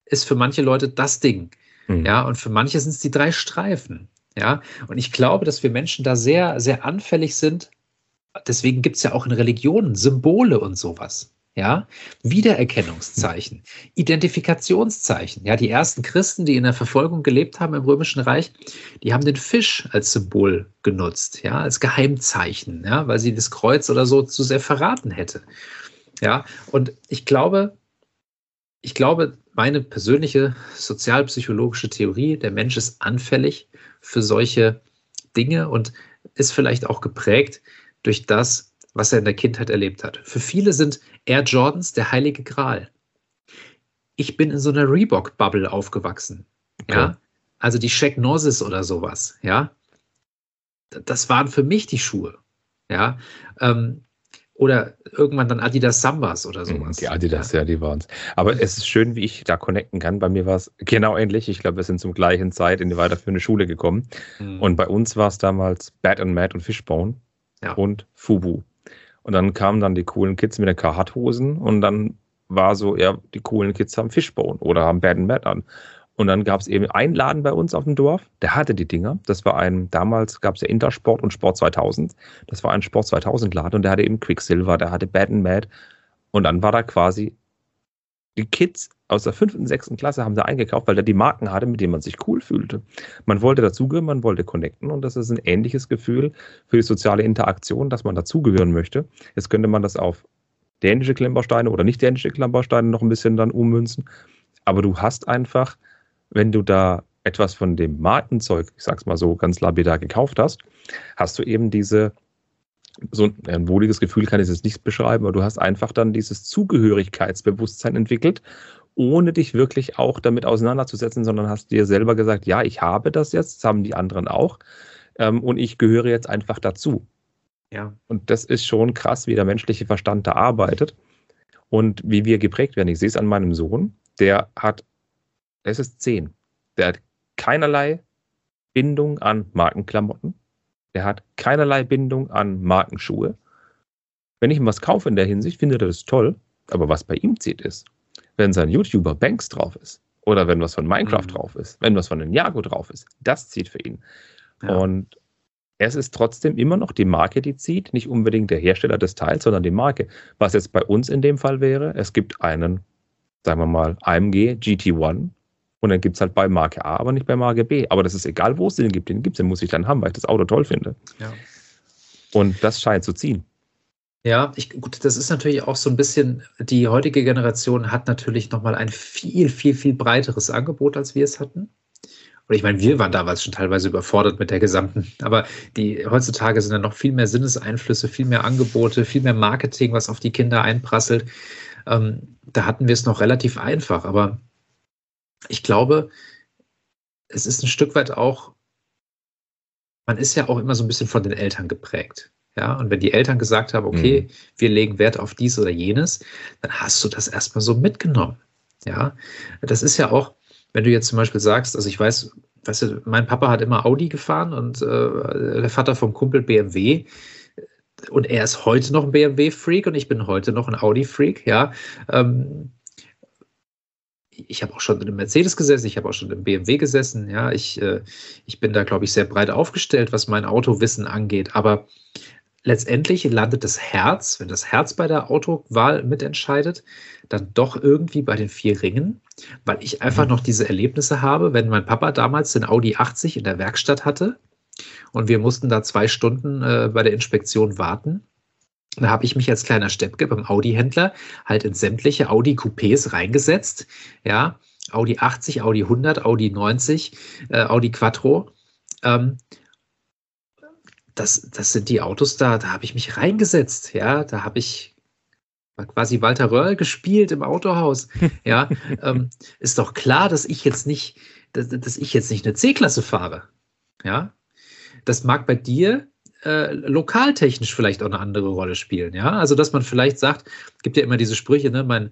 ist für manche Leute das Ding. Mhm. Ja, und für manche sind es die drei Streifen. Ja, und ich glaube, dass wir Menschen da sehr, sehr anfällig sind. Deswegen gibt es ja auch in Religionen Symbole und sowas ja, Wiedererkennungszeichen, Identifikationszeichen. Ja, die ersten Christen, die in der Verfolgung gelebt haben im Römischen Reich, die haben den Fisch als Symbol genutzt, ja, als Geheimzeichen, ja, weil sie das Kreuz oder so zu sehr verraten hätte. Ja, und ich glaube, ich glaube, meine persönliche sozialpsychologische Theorie, der Mensch ist anfällig für solche Dinge und ist vielleicht auch geprägt durch das, was er in der Kindheit erlebt hat. Für viele sind Air Jordans der heilige Gral. Ich bin in so einer Reebok-Bubble aufgewachsen. Okay. Ja, also die Shaq Norris oder sowas. Ja, das waren für mich die Schuhe. Ja, ähm, oder irgendwann dann Adidas Sambas oder mhm, sowas. Die Adidas, ja, ja die waren es. Aber es ist schön, wie ich da connecten kann. Bei mir war es genau ähnlich. Ich glaube, wir sind zum gleichen Zeit in die weiterführende Schule gekommen. Mhm. Und bei uns war es damals Bad and Mad und Fishbone ja. und Fubu. Und dann kamen dann die coolen Kids mit den Carhartt-Hosen und dann war so, ja, die coolen Kids haben Fishbone oder haben Bad and Mad an. Und dann gab es eben einen Laden bei uns auf dem Dorf, der hatte die Dinger. Das war ein, damals gab es ja Intersport und Sport 2000. Das war ein Sport 2000 Laden und der hatte eben Quicksilver, der hatte Bad and Mad. Und dann war da quasi die Kids aus der fünften, sechsten Klasse haben da eingekauft, weil der die Marken hatte, mit denen man sich cool fühlte. Man wollte dazugehören, man wollte connecten und das ist ein ähnliches Gefühl für die soziale Interaktion, dass man dazugehören möchte. Jetzt könnte man das auf dänische Klemmbausteine oder nicht dänische Klemmbausteine noch ein bisschen dann ummünzen. Aber du hast einfach, wenn du da etwas von dem Markenzeug, ich sag's mal so ganz lapidar gekauft hast, hast du eben diese so ein wohliges Gefühl kann ich jetzt nicht beschreiben, aber du hast einfach dann dieses Zugehörigkeitsbewusstsein entwickelt, ohne dich wirklich auch damit auseinanderzusetzen, sondern hast dir selber gesagt, ja, ich habe das jetzt, das haben die anderen auch, ähm, und ich gehöre jetzt einfach dazu. Ja. Und das ist schon krass, wie der menschliche Verstand da arbeitet und wie wir geprägt werden. Ich sehe es an meinem Sohn, der hat, es ist zehn, der hat keinerlei Bindung an Markenklamotten der hat keinerlei Bindung an Markenschuhe. Wenn ich ihm was kaufe in der Hinsicht, findet er das toll. Aber was bei ihm zieht, ist, wenn sein YouTuber Banks drauf ist oder wenn was von Minecraft mhm. drauf ist, wenn was von Ninjago drauf ist, das zieht für ihn. Ja. Und es ist trotzdem immer noch die Marke, die zieht, nicht unbedingt der Hersteller des Teils, sondern die Marke. Was jetzt bei uns in dem Fall wäre, es gibt einen, sagen wir mal, AMG GT1 und dann gibt es halt bei Marke A, aber nicht bei Marke B. Aber das ist egal, wo es den gibt. Den gibt es, den muss ich dann haben, weil ich das Auto toll finde. Ja. Und das scheint zu ziehen. Ja, ich, gut, das ist natürlich auch so ein bisschen, die heutige Generation hat natürlich nochmal ein viel, viel, viel breiteres Angebot, als wir es hatten. Und ich meine, wir waren damals schon teilweise überfordert mit der gesamten, aber die heutzutage sind dann noch viel mehr Sinneseinflüsse, viel mehr Angebote, viel mehr Marketing, was auf die Kinder einprasselt. Ähm, da hatten wir es noch relativ einfach, aber ich glaube, es ist ein Stück weit auch, man ist ja auch immer so ein bisschen von den Eltern geprägt. Ja, und wenn die Eltern gesagt haben, okay, mhm. wir legen Wert auf dies oder jenes, dann hast du das erstmal so mitgenommen. Ja, das ist ja auch, wenn du jetzt zum Beispiel sagst, also ich weiß, weißt du, mein Papa hat immer Audi gefahren und äh, der Vater vom Kumpel BMW. Und er ist heute noch ein BMW-Freak und ich bin heute noch ein Audi-Freak, ja. Ähm, ich habe auch schon in einem Mercedes gesessen, ich habe auch schon im BMW gesessen, ja. Ich, äh, ich bin da, glaube ich, sehr breit aufgestellt, was mein Autowissen angeht. Aber letztendlich landet das Herz, wenn das Herz bei der Autowahl mitentscheidet, dann doch irgendwie bei den vier Ringen, weil ich einfach mhm. noch diese Erlebnisse habe, wenn mein Papa damals den Audi 80 in der Werkstatt hatte und wir mussten da zwei Stunden äh, bei der Inspektion warten. Da habe ich mich als kleiner Steppke beim Audi-Händler halt in sämtliche Audi-Coupés reingesetzt. Ja, Audi 80, Audi 100, Audi 90, äh, Audi Quattro. Ähm, das, das sind die Autos da, da habe ich mich reingesetzt. Ja, da habe ich quasi Walter Röhrl gespielt im Autohaus. Ja, [LAUGHS] ähm, ist doch klar, dass ich jetzt nicht, dass, dass ich jetzt nicht eine C-Klasse fahre. Ja, das mag bei dir äh, lokaltechnisch vielleicht auch eine andere Rolle spielen. Ja, also dass man vielleicht sagt, gibt ja immer diese Sprüche, ne, mein,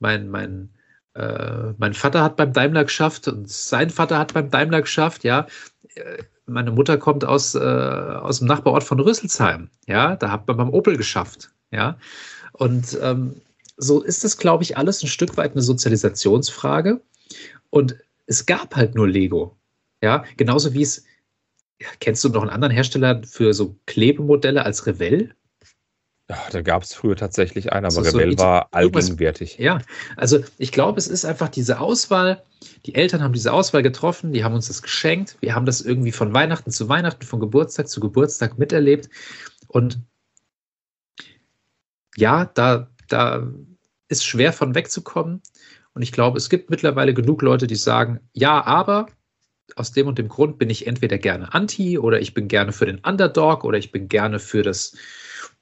mein, mein, äh, mein Vater hat beim Daimler geschafft und sein Vater hat beim Daimler geschafft, ja. Äh, meine Mutter kommt aus, äh, aus dem Nachbarort von Rüsselsheim. Ja, da hat man beim Opel geschafft. Ja, und ähm, so ist es, glaube ich, alles ein Stück weit eine Sozialisationsfrage. Und es gab halt nur Lego. Ja, genauso wie es. Kennst du noch einen anderen Hersteller für so Klebemodelle als Revell? Ja, da gab es früher tatsächlich einen, aber Revell so war allgegenwärtig. Ja, also ich glaube, es ist einfach diese Auswahl. Die Eltern haben diese Auswahl getroffen, die haben uns das geschenkt. Wir haben das irgendwie von Weihnachten zu Weihnachten, von Geburtstag zu Geburtstag miterlebt. Und ja, da, da ist schwer von wegzukommen. Und ich glaube, es gibt mittlerweile genug Leute, die sagen, ja, aber aus dem und dem Grund bin ich entweder gerne anti oder ich bin gerne für den Underdog oder ich bin gerne für das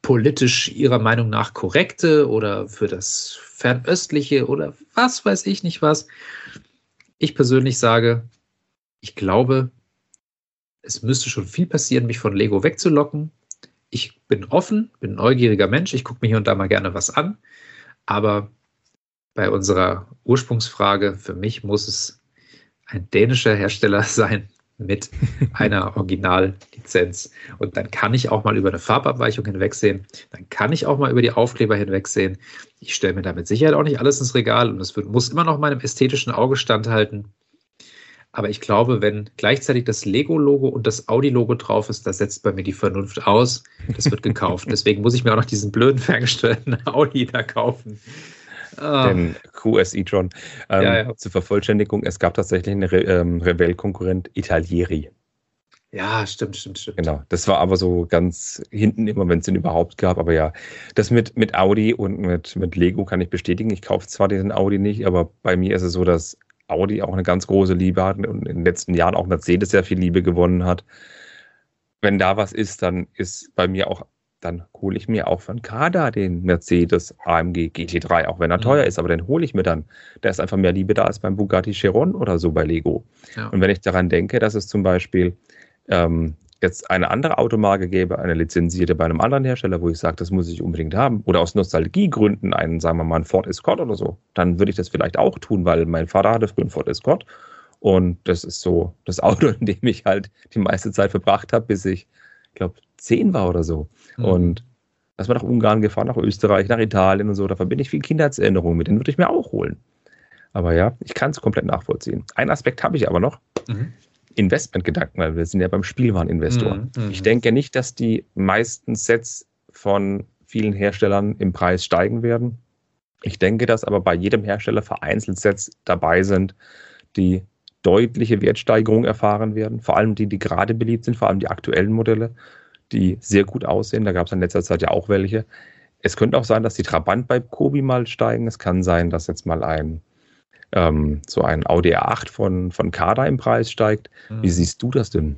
politisch ihrer Meinung nach korrekte oder für das fernöstliche oder was weiß ich nicht was. Ich persönlich sage, ich glaube, es müsste schon viel passieren, mich von Lego wegzulocken. Ich bin offen, bin ein neugieriger Mensch, ich gucke mir hier und da mal gerne was an, aber bei unserer Ursprungsfrage, für mich muss es ein dänischer Hersteller [LAUGHS] sein, mit einer Originallizenz. Und dann kann ich auch mal über eine Farbabweichung hinwegsehen. Dann kann ich auch mal über die Aufkleber hinwegsehen. Ich stelle mir da mit Sicherheit auch nicht alles ins Regal und es muss immer noch meinem ästhetischen Auge standhalten. Aber ich glaube, wenn gleichzeitig das Lego-Logo und das Audi-Logo drauf ist, da setzt bei mir die Vernunft aus. Das wird gekauft. [LAUGHS] Deswegen muss ich mir auch noch diesen blöden ferngesteuerten Audi da kaufen. Ah. Den QS e-tron. Ähm, ja, ja. Zur Vervollständigung, es gab tatsächlich einen Re ähm, Revell-Konkurrent Italieri. Ja, stimmt, stimmt, stimmt. Genau, das war aber so ganz hinten immer, wenn es den überhaupt gab. Aber ja, das mit, mit Audi und mit, mit Lego kann ich bestätigen. Ich kaufe zwar diesen Audi nicht, aber bei mir ist es so, dass Audi auch eine ganz große Liebe hat und in den letzten Jahren auch Mercedes sehr viel Liebe gewonnen hat. Wenn da was ist, dann ist bei mir auch dann hole ich mir auch von Kada den Mercedes AMG GT3, auch wenn er mhm. teuer ist, aber den hole ich mir dann. Da ist einfach mehr Liebe da als beim Bugatti Chiron oder so bei Lego. Ja. Und wenn ich daran denke, dass es zum Beispiel ähm, jetzt eine andere Automarke gäbe, eine lizenzierte bei einem anderen Hersteller, wo ich sage, das muss ich unbedingt haben, oder aus Nostalgiegründen einen, sagen wir mal, einen Ford Escort oder so, dann würde ich das vielleicht auch tun, weil mein Vater hatte früher einen Ford Escort und das ist so das [LAUGHS] Auto, in dem ich halt die meiste Zeit verbracht habe, bis ich, glaube zehn war oder so. Mhm. Und dass wir nach Ungarn gefahren, nach Österreich, nach Italien und so, da verbinde ich viel Kindheitserinnerungen mit, den würde ich mir auch holen. Aber ja, ich kann es komplett nachvollziehen. Ein Aspekt habe ich aber noch. Mhm. Investmentgedanken, weil wir sind ja beim Spielwareninvestor. Mhm. mhm. Ich denke nicht, dass die meisten Sets von vielen Herstellern im Preis steigen werden. Ich denke, dass aber bei jedem Hersteller vereinzelt Sets dabei sind, die deutliche Wertsteigerung erfahren werden. Vor allem die, die gerade beliebt sind, vor allem die aktuellen Modelle die sehr gut aussehen. Da gab es in letzter Zeit ja auch welche. Es könnte auch sein, dass die Trabant bei Kobi mal steigen. Es kann sein, dass jetzt mal ein ähm, so ein Audi R8 von, von Kada im Preis steigt. Wie mhm. siehst du das denn?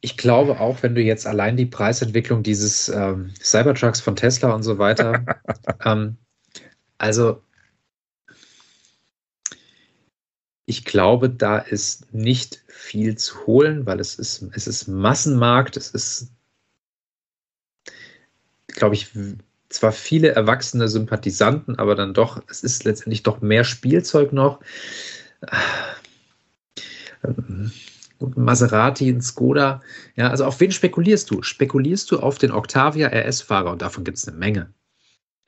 Ich glaube auch, wenn du jetzt allein die Preisentwicklung dieses ähm, Cybertrucks von Tesla und so weiter, [LAUGHS] ähm, also ich glaube, da ist nicht viel zu holen, weil es ist, es ist Massenmarkt, es ist, glaube ich, zwar viele erwachsene Sympathisanten, aber dann doch, es ist letztendlich doch mehr Spielzeug noch. Maserati, ein Skoda. Ja, also auf wen spekulierst du? Spekulierst du auf den Octavia RS-Fahrer und davon gibt es eine Menge.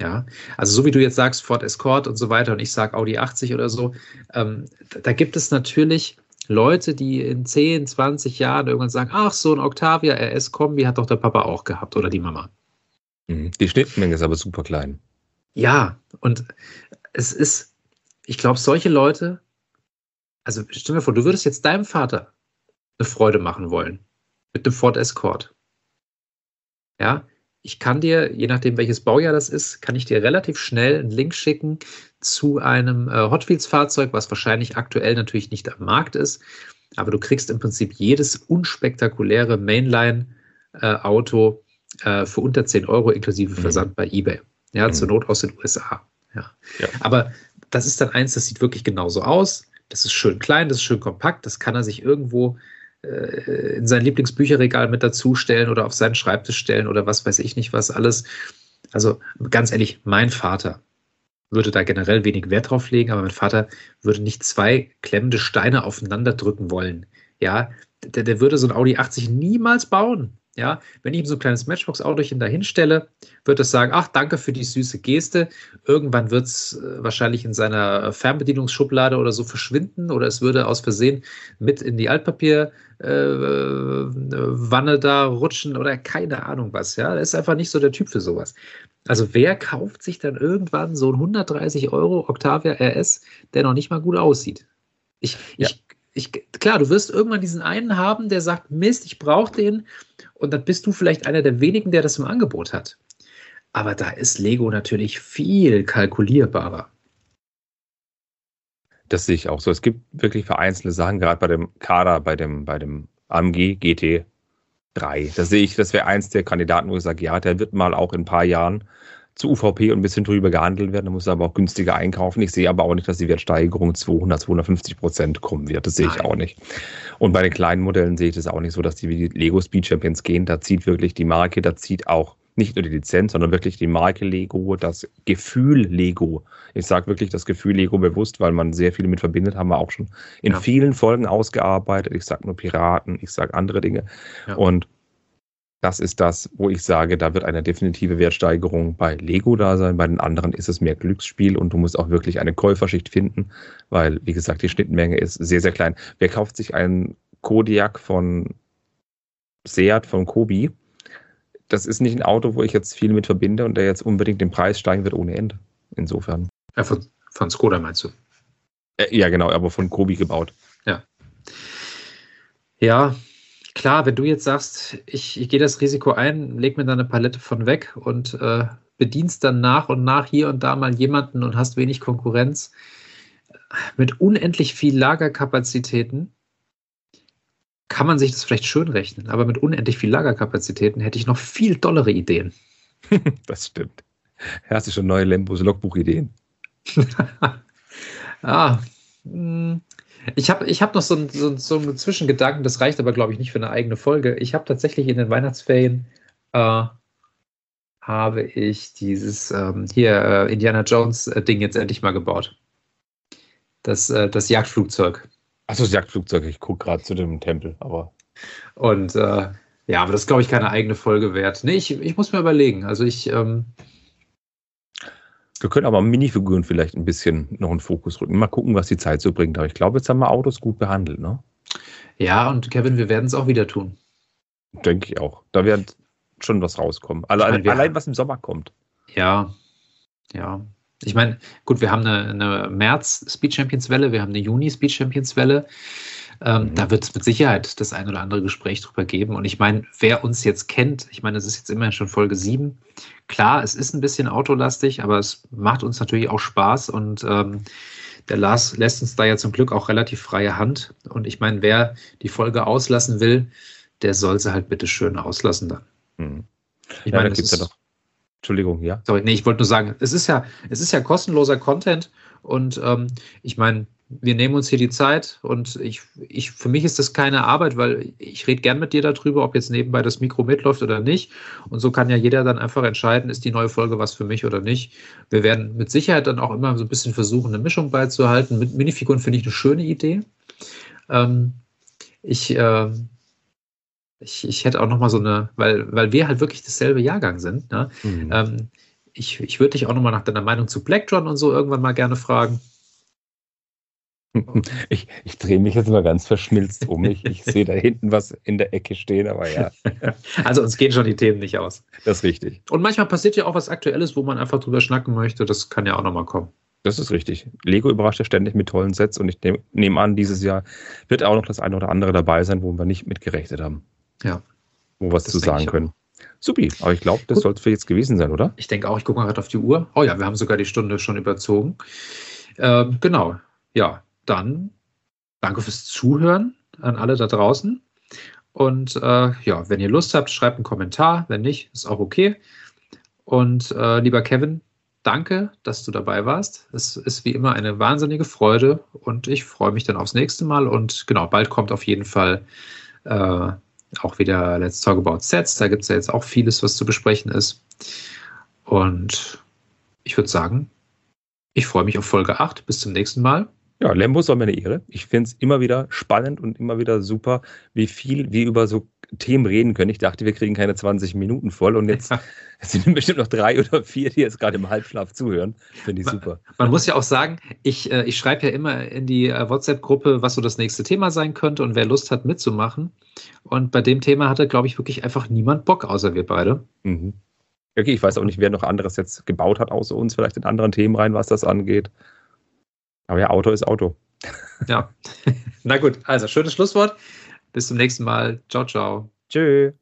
Ja, also so wie du jetzt sagst, Ford Escort und so weiter und ich sage Audi 80 oder so, ähm, da gibt es natürlich Leute, die in 10, 20 Jahren irgendwann sagen, ach, so ein Octavia RS-Kombi hat doch der Papa auch gehabt oder die Mama. Mhm. Die Schnittmenge ist aber super klein. Ja, und es ist, ich glaube, solche Leute, also stell dir vor, du würdest jetzt deinem Vater eine Freude machen wollen mit einem Ford Escort. Ja, ich kann dir, je nachdem welches Baujahr das ist, kann ich dir relativ schnell einen Link schicken zu einem äh, Hot Wheels Fahrzeug, was wahrscheinlich aktuell natürlich nicht am Markt ist, aber du kriegst im Prinzip jedes unspektakuläre Mainline äh, Auto äh, für unter 10 Euro inklusive mhm. Versand mhm. bei eBay. Ja, mhm. zur Not aus den USA. Ja. ja. Aber das ist dann eins, das sieht wirklich genauso aus. Das ist schön klein, das ist schön kompakt, das kann er sich irgendwo in sein Lieblingsbücherregal mit dazustellen oder auf seinen Schreibtisch stellen oder was weiß ich nicht was alles. Also ganz ehrlich, mein Vater würde da generell wenig Wert drauf legen, aber mein Vater würde nicht zwei klemmende Steine aufeinander drücken wollen. Ja, der, der würde so ein Audi 80 niemals bauen. Ja, wenn ich ihm so ein kleines Matchbox-Autochen da hinstelle, wird es sagen, ach, danke für die süße Geste. Irgendwann wird es äh, wahrscheinlich in seiner Fernbedienungsschublade oder so verschwinden oder es würde aus Versehen mit in die Altpapierwanne äh, da rutschen oder keine Ahnung was. Ja, er ist einfach nicht so der Typ für sowas. Also wer kauft sich dann irgendwann so ein 130 Euro Octavia RS, der noch nicht mal gut aussieht? Ich, ja. ich ich, klar, du wirst irgendwann diesen einen haben, der sagt, Mist, ich brauche den. Und dann bist du vielleicht einer der wenigen, der das im Angebot hat. Aber da ist Lego natürlich viel kalkulierbarer. Das sehe ich auch so. Es gibt wirklich vereinzelte Sachen, gerade bei dem Kader, bei dem, bei dem AMG GT 3. Da sehe ich, das wäre eins der Kandidaten, wo ich sage, ja, der wird mal auch in ein paar Jahren zu UVP und ein bisschen drüber gehandelt werden. Da muss er aber auch günstiger einkaufen. Ich sehe aber auch nicht, dass die Wertsteigerung 200, 250 Prozent kommen wird. Das sehe ich auch nicht. Und bei den kleinen Modellen sehe ich das auch nicht so, dass die wie die Lego Speed Champions gehen. Da zieht wirklich die Marke, da zieht auch nicht nur die Lizenz, sondern wirklich die Marke Lego, das Gefühl Lego. Ich sage wirklich das Gefühl Lego bewusst, weil man sehr viel mit verbindet, haben wir auch schon in ja. vielen Folgen ausgearbeitet. Ich sage nur Piraten, ich sage andere Dinge. Ja. Und das ist das, wo ich sage, da wird eine definitive Wertsteigerung bei Lego da sein. Bei den anderen ist es mehr Glücksspiel und du musst auch wirklich eine Käuferschicht finden, weil, wie gesagt, die Schnittmenge ist sehr, sehr klein. Wer kauft sich einen Kodiak von Seat, von Kobi? Das ist nicht ein Auto, wo ich jetzt viel mit verbinde und der jetzt unbedingt den Preis steigen wird ohne Ende. Insofern. Ja, von, von Skoda meinst du? Äh, ja, genau, aber von Kobi gebaut. Ja. Ja, klar, wenn du jetzt sagst, ich, ich gehe das Risiko ein, leg mir da eine Palette von weg und äh, bedienst dann nach und nach hier und da mal jemanden und hast wenig Konkurrenz mit unendlich viel Lagerkapazitäten, kann man sich das vielleicht schön rechnen. Aber mit unendlich viel Lagerkapazitäten hätte ich noch viel dollere Ideen. [LAUGHS] das stimmt. Hast du schon neue Lembos Logbuchideen? [LAUGHS] ah, mh, hm. Ich habe ich hab noch so, so, so einen Zwischengedanken, das reicht aber, glaube ich, nicht für eine eigene Folge. Ich habe tatsächlich in den Weihnachtsferien äh, habe ich dieses ähm, hier äh, Indiana Jones äh, Ding jetzt endlich mal gebaut. Das, äh, das Jagdflugzeug. Achso, das Jagdflugzeug, ich gucke gerade zu dem Tempel, aber. Und äh, ja, aber das ist, glaube ich, keine eigene Folge wert. Nee, ich, ich muss mir überlegen. Also ich, ähm, wir können aber Minifiguren vielleicht ein bisschen noch in Fokus rücken. Mal gucken, was die Zeit so bringt. Aber ich glaube, jetzt haben wir Autos gut behandelt, ne? Ja, und Kevin, wir werden es auch wieder tun. Denke ich auch. Da wird schon was rauskommen. Allein, meine, allein was im Sommer kommt. Ja, ja. Ich meine, gut, wir haben eine, eine März Speed Champions Welle, wir haben eine Juni Speed Champions Welle. Ähm, mhm. Da wird es mit Sicherheit das ein oder andere Gespräch drüber geben. Und ich meine, wer uns jetzt kennt, ich meine, es ist jetzt immerhin schon Folge 7. Klar, es ist ein bisschen autolastig, aber es macht uns natürlich auch Spaß und ähm, der Lars lässt uns da ja zum Glück auch relativ freie Hand. Und ich meine, wer die Folge auslassen will, der soll sie halt bitte schön auslassen dann. Mhm. Ich ja, meine, da gibt ja doch. Entschuldigung, ja. Sorry, nee, ich wollte nur sagen, es ist ja, es ist ja kostenloser Content und ähm, ich meine, wir nehmen uns hier die Zeit und ich, ich, für mich ist das keine Arbeit, weil ich rede gern mit dir darüber, ob jetzt nebenbei das Mikro mitläuft oder nicht. Und so kann ja jeder dann einfach entscheiden, ist die neue Folge was für mich oder nicht. Wir werden mit Sicherheit dann auch immer so ein bisschen versuchen, eine Mischung beizuhalten. Mit Minifiguren finde ich eine schöne Idee. Ähm, ich, äh, ich, ich hätte auch noch mal so eine, weil, weil wir halt wirklich dasselbe Jahrgang sind. Ne? Mhm. Ähm, ich ich würde dich auch noch mal nach deiner Meinung zu Black John und so irgendwann mal gerne fragen. [LAUGHS] Ich, ich drehe mich jetzt mal ganz verschmilzt um. Ich, ich sehe da hinten was in der Ecke stehen, aber ja. [LAUGHS] Also uns gehen schon die Themen nicht aus. Das ist richtig. Und manchmal passiert ja auch was Aktuelles, wo man einfach drüber schnacken möchte. Das kann ja auch nochmal kommen. Das ist richtig. Lego überrascht ja ständig mit tollen Sets und ich nehme nehm an, dieses Jahr wird auch noch das eine oder andere dabei sein, wo wir nicht mitgerechnet haben. Ja. Wo wir was zu sagen können. Supi, aber ich glaube, das soll es für jetzt gewesen sein, oder? Ich denke auch, ich gucke mal gerade auf die Uhr. Oh ja, wir haben sogar die Stunde schon überzogen. Ähm, genau. Ja, dann danke fürs Zuhören an alle da draußen. Und äh, ja, wenn ihr Lust habt, schreibt einen Kommentar. Wenn nicht, ist auch okay. Und äh, lieber Kevin, danke, dass du dabei warst. Es ist wie immer eine wahnsinnige Freude und ich freue mich dann aufs nächste Mal. Und genau, bald kommt auf jeden Fall äh, auch wieder Let's Talk About Sets. Da gibt es ja jetzt auch vieles, was zu besprechen ist. Und ich würde sagen, ich freue mich auf Folge 8. Bis zum nächsten Mal. Ja, Lembo war mir eine Ehre. Ich finde es immer wieder spannend und immer wieder super, wie viel wir über so Themen reden können. Ich dachte, wir kriegen keine 20 Minuten voll und jetzt ja. [LAUGHS] sind bestimmt noch drei oder vier, die jetzt gerade im Halbschlaf zuhören. Finde ich man, super. Man muss ja auch sagen, ich, äh, ich schreibe ja immer in die äh, WhatsApp-Gruppe, was so das nächste Thema sein könnte und wer Lust hat mitzumachen. Und bei dem Thema hatte, glaube ich, wirklich einfach niemand Bock, außer wir beide. Mhm. Okay, ich weiß auch nicht, wer noch anderes jetzt gebaut hat, außer uns, vielleicht in anderen Themen rein, was das angeht. Aber ja, Auto ist Auto. [LAUGHS] Ja. Na gut, also schönes Schlusswort. Bis zum nächsten Mal. Ciao, ciao. Tschüss.